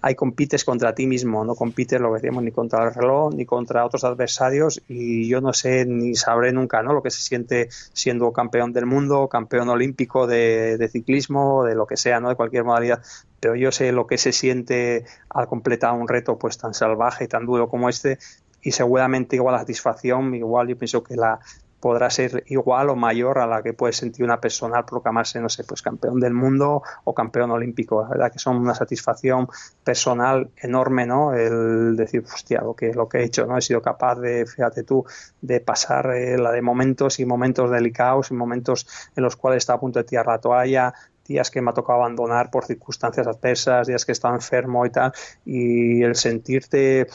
[SPEAKER 2] ahí compites contra ti mismo, no compites, lo que decíamos, ni contra el reloj, ni contra otros adversarios y yo no sé ni sabré nunca, ¿no? Lo que se siente siendo campeón del mundo, campeón olímpico de, de ciclismo, de lo que sea, ¿no? De cualquier modalidad, pero yo sé lo que se siente al completar un reto pues tan salvaje y tan duro como este y seguramente igual la satisfacción, igual yo pienso que la, podrá ser igual o mayor a la que puede sentir una persona al proclamarse, no sé, pues campeón del mundo o campeón olímpico. La verdad que son una satisfacción personal enorme, ¿no? El decir, hostia, lo que, lo que he hecho, ¿no? He sido capaz de, fíjate tú, de pasar eh, la de momentos y momentos delicados y momentos en los cuales estaba a punto de tirar la toalla, días que me ha tocado abandonar por circunstancias adversas, días que he estado enfermo y tal, y el sentirte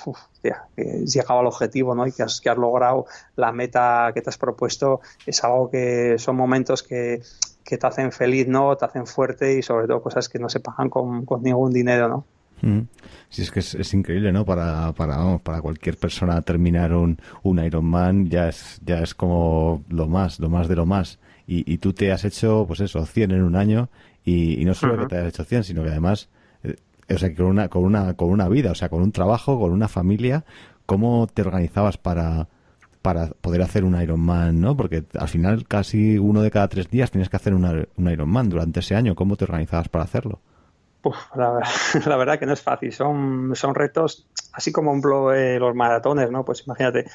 [SPEAKER 2] que has llegado al objetivo ¿no? y que has, que logrado la meta que te has propuesto, es algo que son momentos que, que te hacen feliz, ¿no? te hacen fuerte y sobre todo cosas que no se pagan con, con ningún dinero. ¿no?
[SPEAKER 1] Mm. Sí, es que es, increíble, ¿no? Para, para, para cualquier persona terminar un, un Ironman ya es, ya es como lo más, lo más de lo más. Y, y tú te has hecho, pues eso, 100 en un año y, no solo que te hayas hecho 100, sino que además, eh, o sea, con una, con una, con una vida, o sea, con un trabajo, con una familia, ¿cómo te organizabas para, para poder hacer un Ironman, ¿no? Porque al final casi uno de cada tres días tienes que hacer un Ironman durante ese año. ¿Cómo te organizabas para hacerlo?
[SPEAKER 2] la, verdad que no es fácil. Son, son retos, así como un eh, los maratones, ¿no? Pues imagínate,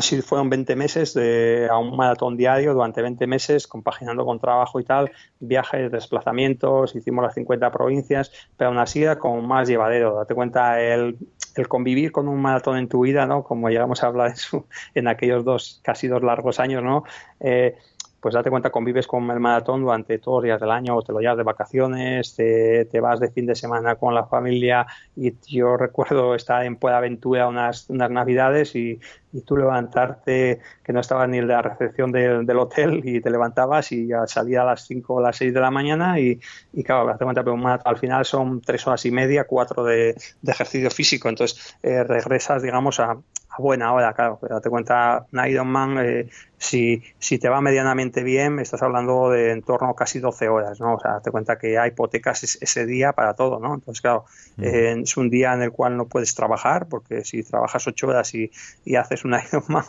[SPEAKER 2] sido, fueron 20 meses de, a un maratón diario durante 20 meses, compaginando con trabajo y tal, viajes, desplazamientos, hicimos las 50 provincias, pero aún así era como más llevadero. Date cuenta, el, el convivir con un maratón en tu vida, ¿no? Como llegamos a hablar en, aquellos dos, casi dos largos años, ¿no? Eh, pues date cuenta, convives con el maratón durante todos los días del año, o te lo llevas de vacaciones, te, vas de fin de semana con la familia. Y yo recuerdo estar en Aventura unas, unas navidades y, y tú levantarte, que no estabas ni en la recepción del, del, hotel, y te levantabas y ya salía a las 5 o las 6 de la mañana. Y, y claro, date cuenta, pero al final son tres horas y media, cuatro de, de ejercicio físico. Entonces eh, regresas, digamos, a, a buena hora, claro. Date cuenta, un Ironman eh, si, si te va medianamente bien, estás hablando de en torno a casi 12 horas, ¿no? O sea, te cuenta que hay hipotecas ese día para todo, ¿no? Entonces, claro, eh, es un día en el cual no puedes trabajar, porque si trabajas 8 horas y, y haces un Ironman,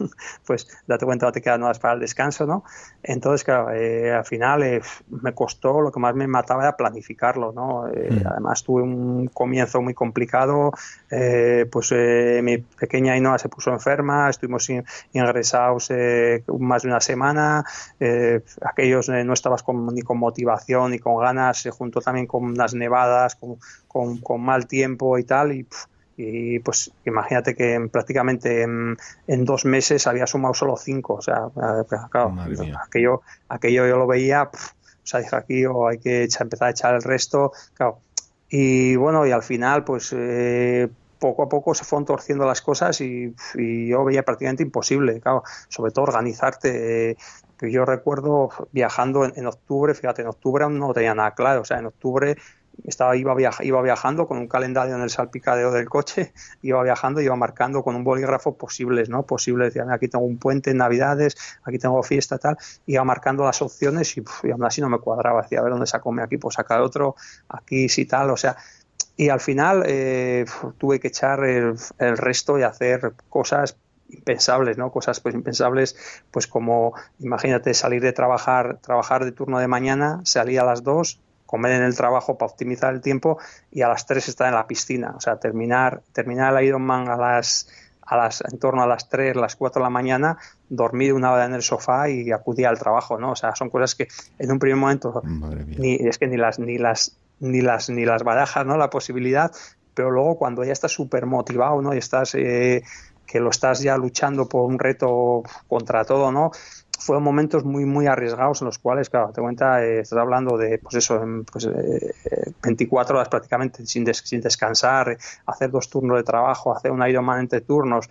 [SPEAKER 2] pues date cuenta que te quedan horas para el descanso, ¿no? Entonces, claro, eh, al final eh, me costó, lo que más me mataba era planificarlo, ¿no? Mm. Además, tuve un comienzo muy complicado, pues mi pequeña Ainhoa se puso enferma, estuvimos ingresados más de una semana, eh, aquellos eh, no estabas ni con motivación ni con ganas, se juntó también con unas nevadas, con, con, mal tiempo y tal, y, y pues imagínate que prácticamente en, dos meses había sumado solo cinco, o sea, eh, pues, claro, aquello, aquello yo lo veía, o sea, dije aquí o hay que empezar a echar el resto, claro. Y bueno, y al final, pues eh, poco a poco se fueron torciendo las cosas y, yo veía prácticamente imposible, claro, sobre todo organizarte. Eh, yo recuerdo viajando en, octubre, fíjate, en octubre aún no tenía nada claro, o sea, en octubre estaba iba, iba viajando con un calendario en el salpicadero del coche, iba viajando, iba marcando con un bolígrafo posibles, ¿no? Posibles, decía, aquí tengo un puente en Navidades, aquí tengo fiesta, tal, iba marcando las opciones y, aún así no me cuadraba, decía, a ver dónde saco aquí, pues sacar otro, aquí sí tal, o sea, y al final eh, tuve que echar el, resto y hacer cosas impensables, ¿no? Cosas pues impensables, pues como imagínate salir de trabajar, trabajar de turno de mañana, salir a las 2, comer en el trabajo para optimizar el tiempo y a las 3 estar en la piscina, o sea, terminar terminar el Ironman a las a las en torno a las 3, las 4 de la mañana, dormir una hora en el sofá y acudir al trabajo, ¿no? O sea, son cosas que en un primer momento ni es que ni las ni las ni las, ni las barajas, ¿no? La posibilidad, pero luego cuando ya estás súper motivado, ¿no? Y estás, eh, que lo estás ya luchando por un reto contra todo, ¿no? Fueron momentos muy muy arriesgados en los cuales, claro, te cuenta, eh, estás hablando de, pues eso, pues, 24 eh, horas prácticamente sin, sin descansar, hacer dos turnos de trabajo, hacer un Ironman entre turnos,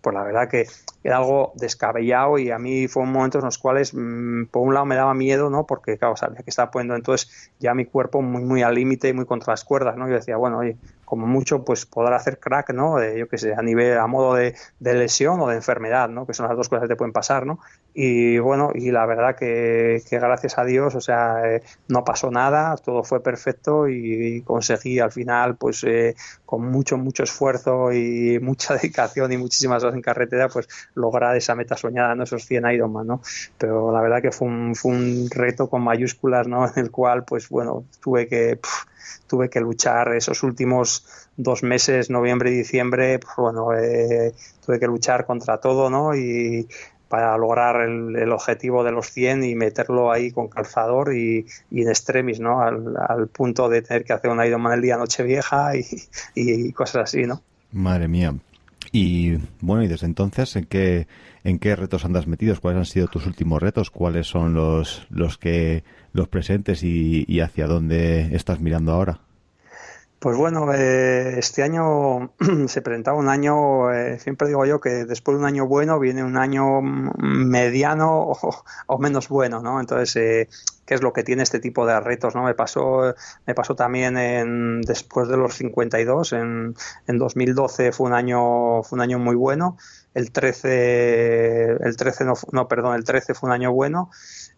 [SPEAKER 2] pues la verdad que era algo descabellado y a mí fueron momentos en los cuales, mm, por un lado, me daba miedo, ¿no? Porque, claro, sabía que estaba poniendo entonces ya mi cuerpo muy, muy al límite y muy contra las cuerdas, ¿no? Yo decía, bueno, oye, como mucho, pues podrá hacer crack, ¿no? yo qué sé, a nivel, a modo de, lesión o de enfermedad, ¿no? Que son las dos cosas que te pueden pasar, ¿no? Y bueno, y la verdad que, gracias a Dios, o sea, eh, no pasó nada, todo fue perfecto y, conseguí al final, pues eh, con mucho, mucho esfuerzo y mucha dedicación y muchísimas horas en carretera, pues lograr esa meta soñada, ¿no? Esos 100 Ironman, ¿no? Pero la verdad que fue un, fue un reto con mayúsculas, ¿no? En el cual, pues bueno, tuve que, tuve que luchar esos últimos dos meses, noviembre y diciembre, pues, bueno, eh, tuve que luchar contra todo, ¿no? Y para lograr el, objetivo de los 100 y meterlo ahí con calzador y, en extremis, ¿no? Al, punto de tener que hacer un Ironman el día Nochevieja y, y cosas así, ¿no?
[SPEAKER 1] Madre mía, y bueno, y desde entonces, ¿en qué, en qué retos andas metidos? ¿Cuáles han sido tus últimos retos? ¿Cuáles son los, los que los presentes y, hacia dónde estás mirando ahora?
[SPEAKER 2] Pues bueno, eh, este año se presentaba un año, eh, siempre digo yo que después de un año bueno viene un año mediano o, menos bueno, ¿no? Entonces, eh, ¿qué es lo que tiene este tipo de retos, no? Me pasó, me pasó también en, después de los 52, en, en 2012 fue un año, fue un año muy bueno, el 13, el 13 no, no, perdón, el 13 fue un año bueno,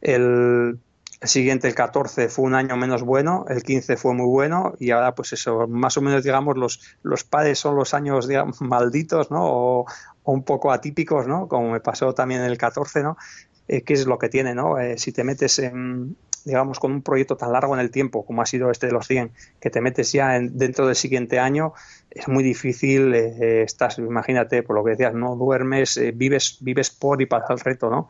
[SPEAKER 2] el el siguiente, el 14, fue un año menos bueno, el 15 fue muy bueno y ahora pues eso, más o menos digamos los, los padres son los años malditos, ¿no? O, un poco atípicos, ¿no? Como me pasó también en el 14, ¿no? Eh, ¿Qué es lo que tiene, ¿no? Eh, si te metes en, digamos, con un proyecto tan largo en el tiempo como ha sido este de los 100, que te metes ya en, dentro del siguiente año, es muy difícil, eh, estás, imagínate, por lo que decías, no duermes, vives, vives por y para el reto, ¿no?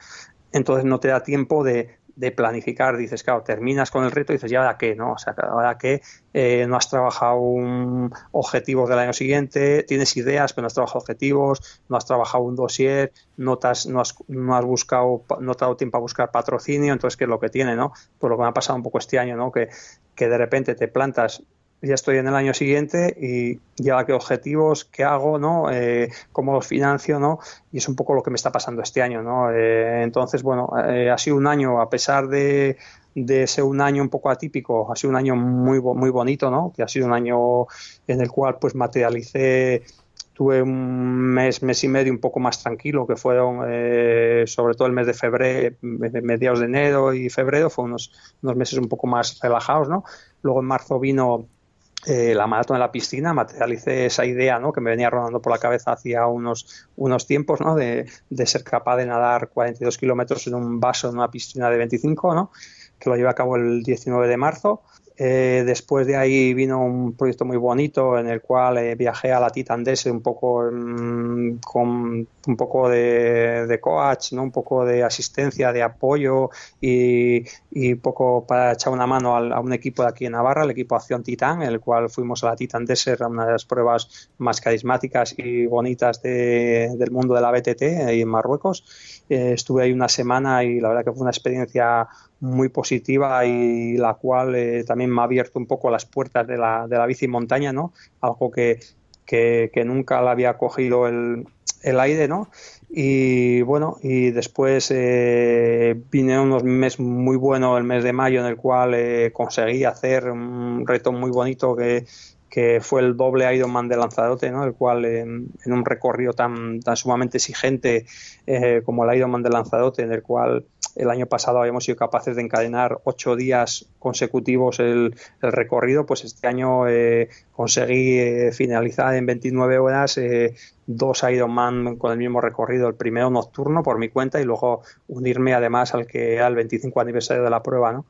[SPEAKER 2] Entonces no te da tiempo de, de planificar, dices, claro, terminas con el reto y dices, ¿ya ahora qué? ¿no? O sea, ahora que eh, no has trabajado un objetivo del año siguiente, tienes ideas, pero no has trabajado objetivos, no has trabajado un dossier, no, has, no, has, no has buscado, no te ha dado tiempo a buscar patrocinio, entonces, ¿qué es lo que tiene? ¿no? Por lo que me ha pasado un poco este año, ¿no? Que, que de repente te plantas ya estoy en el año siguiente y ya qué objetivos, qué hago, ¿no? Eh, cómo los financio, ¿no? Y es un poco lo que me está pasando este año, ¿no? Eh, entonces, bueno, eh, ha sido un año, a pesar de, de, ser un año un poco atípico, ha sido un año muy, muy bonito, ¿no? Que ha sido un año en el cual, pues, materialicé tuve un mes, mes y medio un poco más tranquilo, que fueron sobre todo el mes de febrero, mediados de enero y febrero, fueron unos, unos meses un poco más relajados, ¿no? Luego en marzo vino eh, la maratón en la piscina, materialicé esa idea ¿no? que me venía rodando por la cabeza hacía unos, unos tiempos ¿no? de, de ser capaz de nadar 42 kilómetros en un vaso en una piscina de 25, ¿no? que lo llevé a cabo el 19 de marzo. Eh, después de ahí vino un proyecto muy bonito en el cual eh, viajé a la Titandese un poco mm, con un poco de, coach, ¿no? un poco de asistencia, de apoyo y, y poco para echar una mano a, un equipo de aquí en Navarra, el equipo Acción Titán, el cual fuimos a la Titandese, una de las pruebas más carismáticas y bonitas del mundo de la BTT ahí en Marruecos. Eh, estuve ahí una semana y la verdad que fue una experiencia muy positiva y la cual eh, también me ha abierto un poco las puertas de la, de la bici montaña, ¿no? Algo que, que, nunca la había cogido el, el, aire, ¿no? Y bueno, y después eh, vine unos meses muy buenos, el mes de mayo, en el cual eh, conseguí hacer un reto muy bonito que, que fue el doble Ironman de Lanzarote, ¿no? el cual en, un recorrido tan, tan sumamente exigente eh, como el Ironman de Lanzarote, en el cual el año pasado habíamos sido capaces de encadenar ocho días consecutivos el, recorrido, pues este año eh, conseguí eh, finalizar en 29 horas dos Ironman con el mismo recorrido, el primero nocturno por mi cuenta y luego unirme además al que era el 25 aniversario de la prueba, ¿no?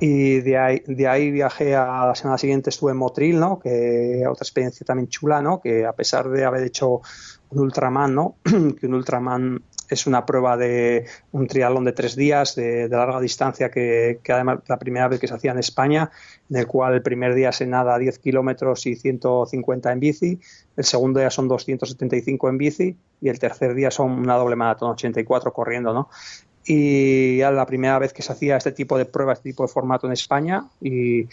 [SPEAKER 2] Y de ahí, de ahí viajé a la semana siguiente, estuve en Motril, ¿no? Que otra experiencia también chula, ¿no? Que a pesar de haber hecho un Ultraman, ¿no? que un Ultraman es una prueba de un triatlón de tres días de, larga distancia que, que, además la primera vez que se hacía en España, en el cual el primer día se nada 10 kilómetros y 150 en bici, el segundo día son 275 en bici y el tercer día son una doble maratón 84 corriendo, ¿no? Y era la primera vez que se hacía este tipo de pruebas, este tipo de formato en España y,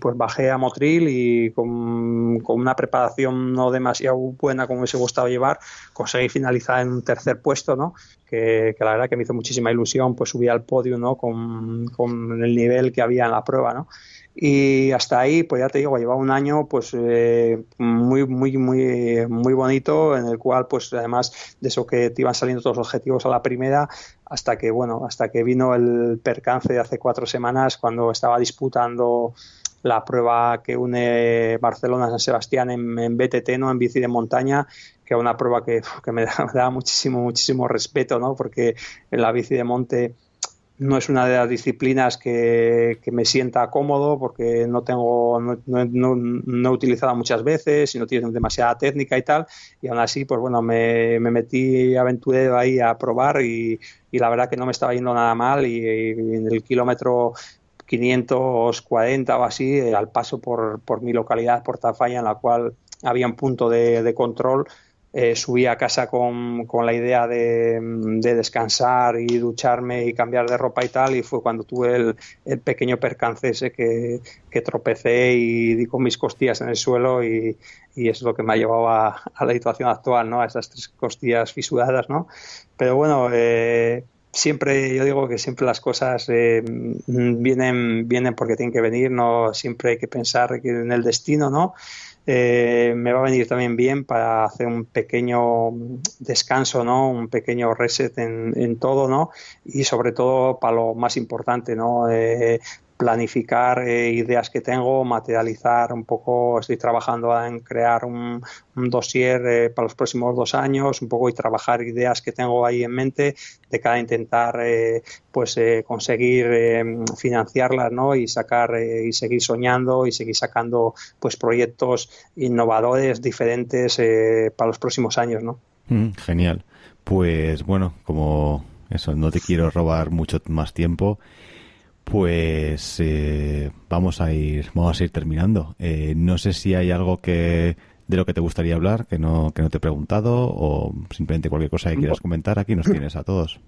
[SPEAKER 2] pues bajé a Motril y con, una preparación no demasiado buena como hubiese gustado llevar, conseguí finalizar en un tercer puesto, ¿no? Que, la verdad que me hizo muchísima ilusión pues subir al podio, ¿no? Con, con el nivel que había en la prueba, ¿no? Y hasta ahí pues ya te digo llevaba un año pues eh, muy muy muy muy bonito en el cual pues además de eso que te iban saliendo todos los objetivos a la primera hasta que bueno hasta que vino el percance de hace cuatro semanas cuando estaba disputando la prueba que une Barcelona San Sebastián en, BTT no en bici de montaña que es una prueba que, que me, da, me da muchísimo muchísimo respeto no porque en la bici de monte no es una de las disciplinas que, me sienta cómodo porque no tengo no, no, he utilizado muchas veces y no tiene demasiada técnica y tal. Y aún así pues bueno me, me metí aventurero ahí a probar y, la verdad que no me estaba yendo nada mal y, en el kilómetro 540 o así al paso por, por mi localidad por Tafalla en la cual había un punto de, de control eh, subí a casa con, con la idea de, de, descansar y ducharme y cambiar de ropa y tal, y fue cuando tuve el, el pequeño percance ese que, que, tropecé y di con mis costillas en el suelo y, y es lo que me ha llevado a, a, la situación actual, ¿no? A esas tres costillas fisuradas, ¿no? Pero bueno, eh, siempre, yo digo que siempre las cosas eh, vienen, vienen porque tienen que venir, no siempre hay que pensar en el destino, ¿no? Eh, me va a venir también bien para hacer un pequeño descanso, ¿no? Un pequeño reset en, todo, ¿no? Y sobre todo para lo más importante, ¿no? Eh, planificar eh, ideas que tengo, materializar un poco, estoy trabajando en crear un, un dossier eh, para los próximos dos años, un poco y trabajar ideas que tengo ahí en mente de cara a intentar eh, pues eh, conseguir eh, financiarlas ¿no? y sacar y seguir soñando y seguir sacando pues proyectos innovadores diferentes para los próximos años, ¿no?
[SPEAKER 1] Mm, genial. Pues bueno, como eso, no te quiero robar mucho más tiempo pues eh, vamos a ir vamos a ir terminando. Eh, no sé si hay algo que de lo que te gustaría hablar que no que no te he preguntado o simplemente cualquier cosa que quieras comentar aquí nos tienes a todos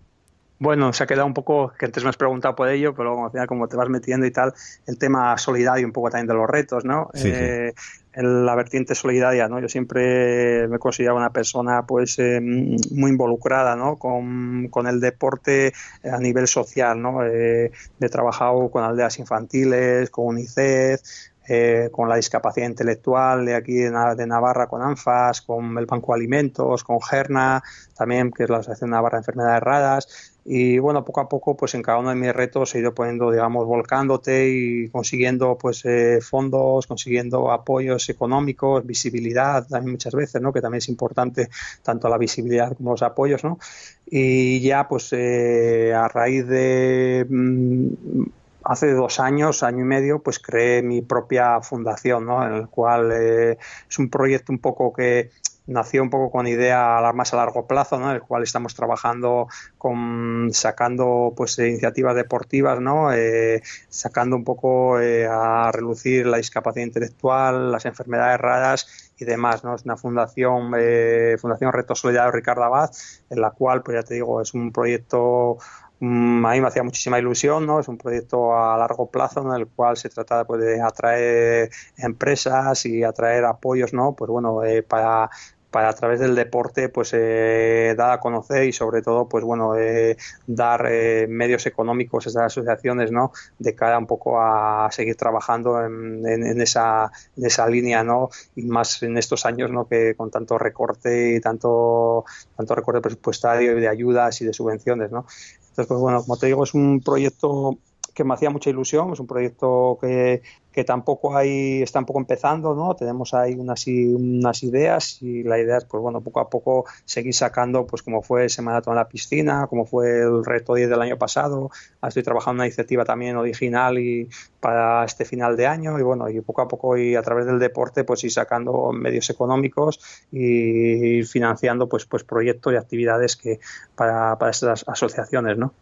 [SPEAKER 2] bueno, se ha quedado un poco, que antes me has preguntado por ello, pero al final como te vas metiendo y tal, el tema solidario un poco también de los retos, ¿no?
[SPEAKER 1] Sí,
[SPEAKER 2] eh, sí. En la vertiente solidaria, ¿no? Yo siempre me considerado una persona pues eh, muy involucrada, ¿no? Con, con, el deporte a nivel social, ¿no? Eh, he trabajado con aldeas infantiles, con UNICEF, eh, con la discapacidad intelectual de aquí de, Navarra con ANFAS, con el Banco de Alimentos, con GERNA, también que es la Asociación Navarra de Enfermedades Raras. Y bueno, poco a poco, pues en cada uno de mis retos he ido poniendo, digamos, volcándote y consiguiendo pues eh, fondos, consiguiendo apoyos económicos, visibilidad también muchas veces, ¿no? Que también es importante tanto la visibilidad como los apoyos, ¿no? Y ya pues eh, a raíz de mmm, hace dos años, año y medio, pues creé mi propia fundación, ¿no? En el cual eh, es un proyecto un poco que nació un poco con idea más a largo plazo, ¿no? En el cual estamos trabajando con sacando pues iniciativas deportivas, ¿no? Eh, sacando un poco eh, a relucir la discapacidad intelectual, las enfermedades raras y demás, ¿no? Es una fundación, eh, Fundación Reto Solidario Ricardo Abad, en la cual, pues ya te digo, es un proyecto a mí me hacía muchísima ilusión, ¿no? Es un proyecto a largo plazo en el cual se trata pues, de atraer empresas y atraer apoyos, ¿no? Pues bueno, eh, para para a través del deporte pues eh, dar a conocer y sobre todo pues bueno eh, dar eh, medios económicos a estas asociaciones no de cara un poco a seguir trabajando en, en, en, esa en esa línea no y más en estos años no que con tanto recorte y tanto tanto recorte presupuestario y de ayudas y de subvenciones no entonces pues bueno como te digo es un proyecto que me hacía mucha ilusión, es un proyecto que, que tampoco hay, está un poco empezando, ¿no? Tenemos ahí unas, unas ideas y la idea es, pues bueno, poco a poco seguir sacando, pues como fue Semana en la piscina, como fue el reto 10 del año pasado, estoy trabajando en una iniciativa también original y para este final de año y bueno, y poco a poco y a través del deporte, pues ir sacando medios económicos y financiando, pues, pues proyectos y actividades que para, para estas asociaciones, ¿no?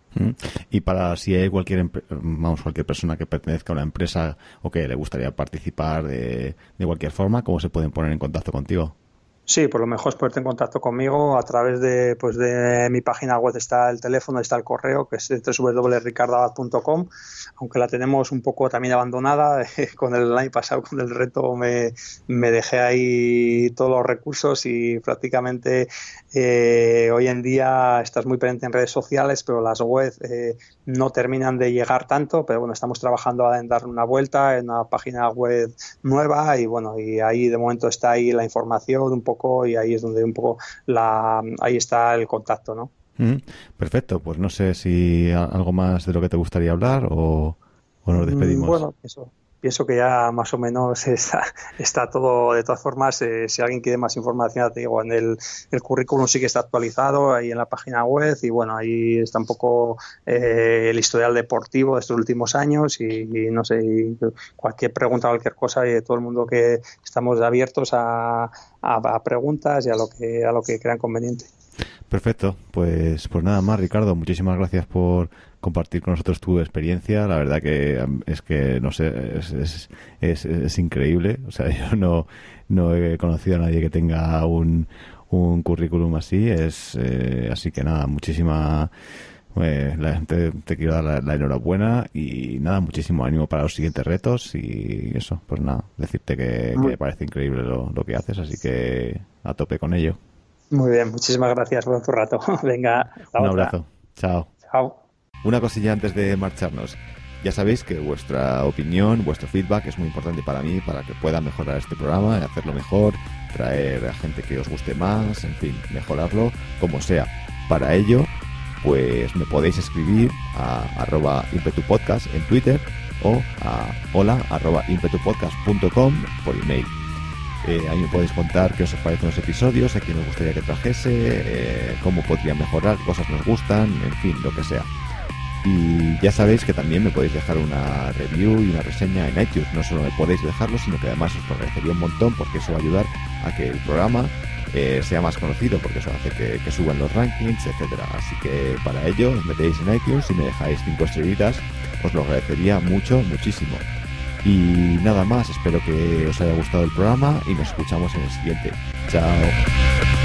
[SPEAKER 1] Y para si hay cualquier, vamos, cualquier persona que pertenezca a una empresa o que le gustaría participar de, de cualquier forma, ¿cómo se pueden poner en contacto contigo?
[SPEAKER 2] Sí, por lo mejor es ponerte en contacto conmigo a través de, pues de mi página web está el teléfono, está el correo, que es www.ricardabad.com, aunque la tenemos un poco también abandonada, con el año pasado, con el reto, me, me dejé ahí todos los recursos y prácticamente eh, hoy en día estás muy pendiente en redes sociales, pero las webs eh, no terminan de llegar tanto, pero bueno, estamos trabajando en darle una vuelta en una página web nueva y bueno, y ahí de momento está ahí la información un poco poco y ahí es donde un poco la ahí está el contacto, ¿no?
[SPEAKER 1] Mm, perfecto, pues no sé si algo más de lo que te gustaría hablar o, o nos despedimos.
[SPEAKER 2] Bueno, eso pienso que ya más o menos está, está todo, de todas formas, eh, si alguien quiere más información, te digo, en el, currículum sí que está actualizado ahí en la página web y bueno, ahí está un poco eh, el historial deportivo de estos últimos años y, no sé, cualquier pregunta, cualquier cosa, y todo el mundo que estamos abiertos a, a, a preguntas y a lo que, a lo que crean conveniente.
[SPEAKER 1] Perfecto, pues, pues nada más, Ricardo, muchísimas gracias por compartir con nosotros tu experiencia. La verdad que es que, no sé, es, es, es, es increíble. O sea, yo no, no he conocido a nadie que tenga un, un currículum así. Es eh, así que nada, muchísima. eh, la gente te quiero dar la, la enhorabuena y nada, muchísimo ánimo para los siguientes retos y eso, pues nada, decirte que, que me parece increíble lo, lo que haces, así que a tope con ello.
[SPEAKER 2] Muy bien, muchísimas gracias por tu rato. Venga, hasta
[SPEAKER 1] Un
[SPEAKER 2] otra.
[SPEAKER 1] abrazo, chao.
[SPEAKER 2] Chao.
[SPEAKER 1] Una cosilla antes de marcharnos. Ya sabéis que vuestra opinión, vuestro feedback es muy importante para mí, para que pueda mejorar este programa, hacerlo mejor, traer a gente que os guste más, en fin, mejorarlo como sea. Para ello, pues me podéis escribir a arroba impetupodcast en Twitter o a hola arroba impetupodcast.com por email. Eh, ahí me podéis contar qué os parecen los episodios, a quién os gustaría que trajese, eh, cómo podría mejorar, cosas nos gustan, en fin, lo que sea. Y ya sabéis que también me podéis dejar una review y una reseña en iTunes. No solo me podéis dejarlo, sino que además os lo agradecería un montón porque eso va a ayudar a que el programa eh, sea más conocido, porque eso hace que, suban los rankings, etcétera. Así que para ello os metéis en iTunes y me dejáis cinco estrellitas, os lo agradecería mucho, muchísimo. Y nada más, espero que os haya gustado el programa y nos escuchamos en el siguiente. Chao.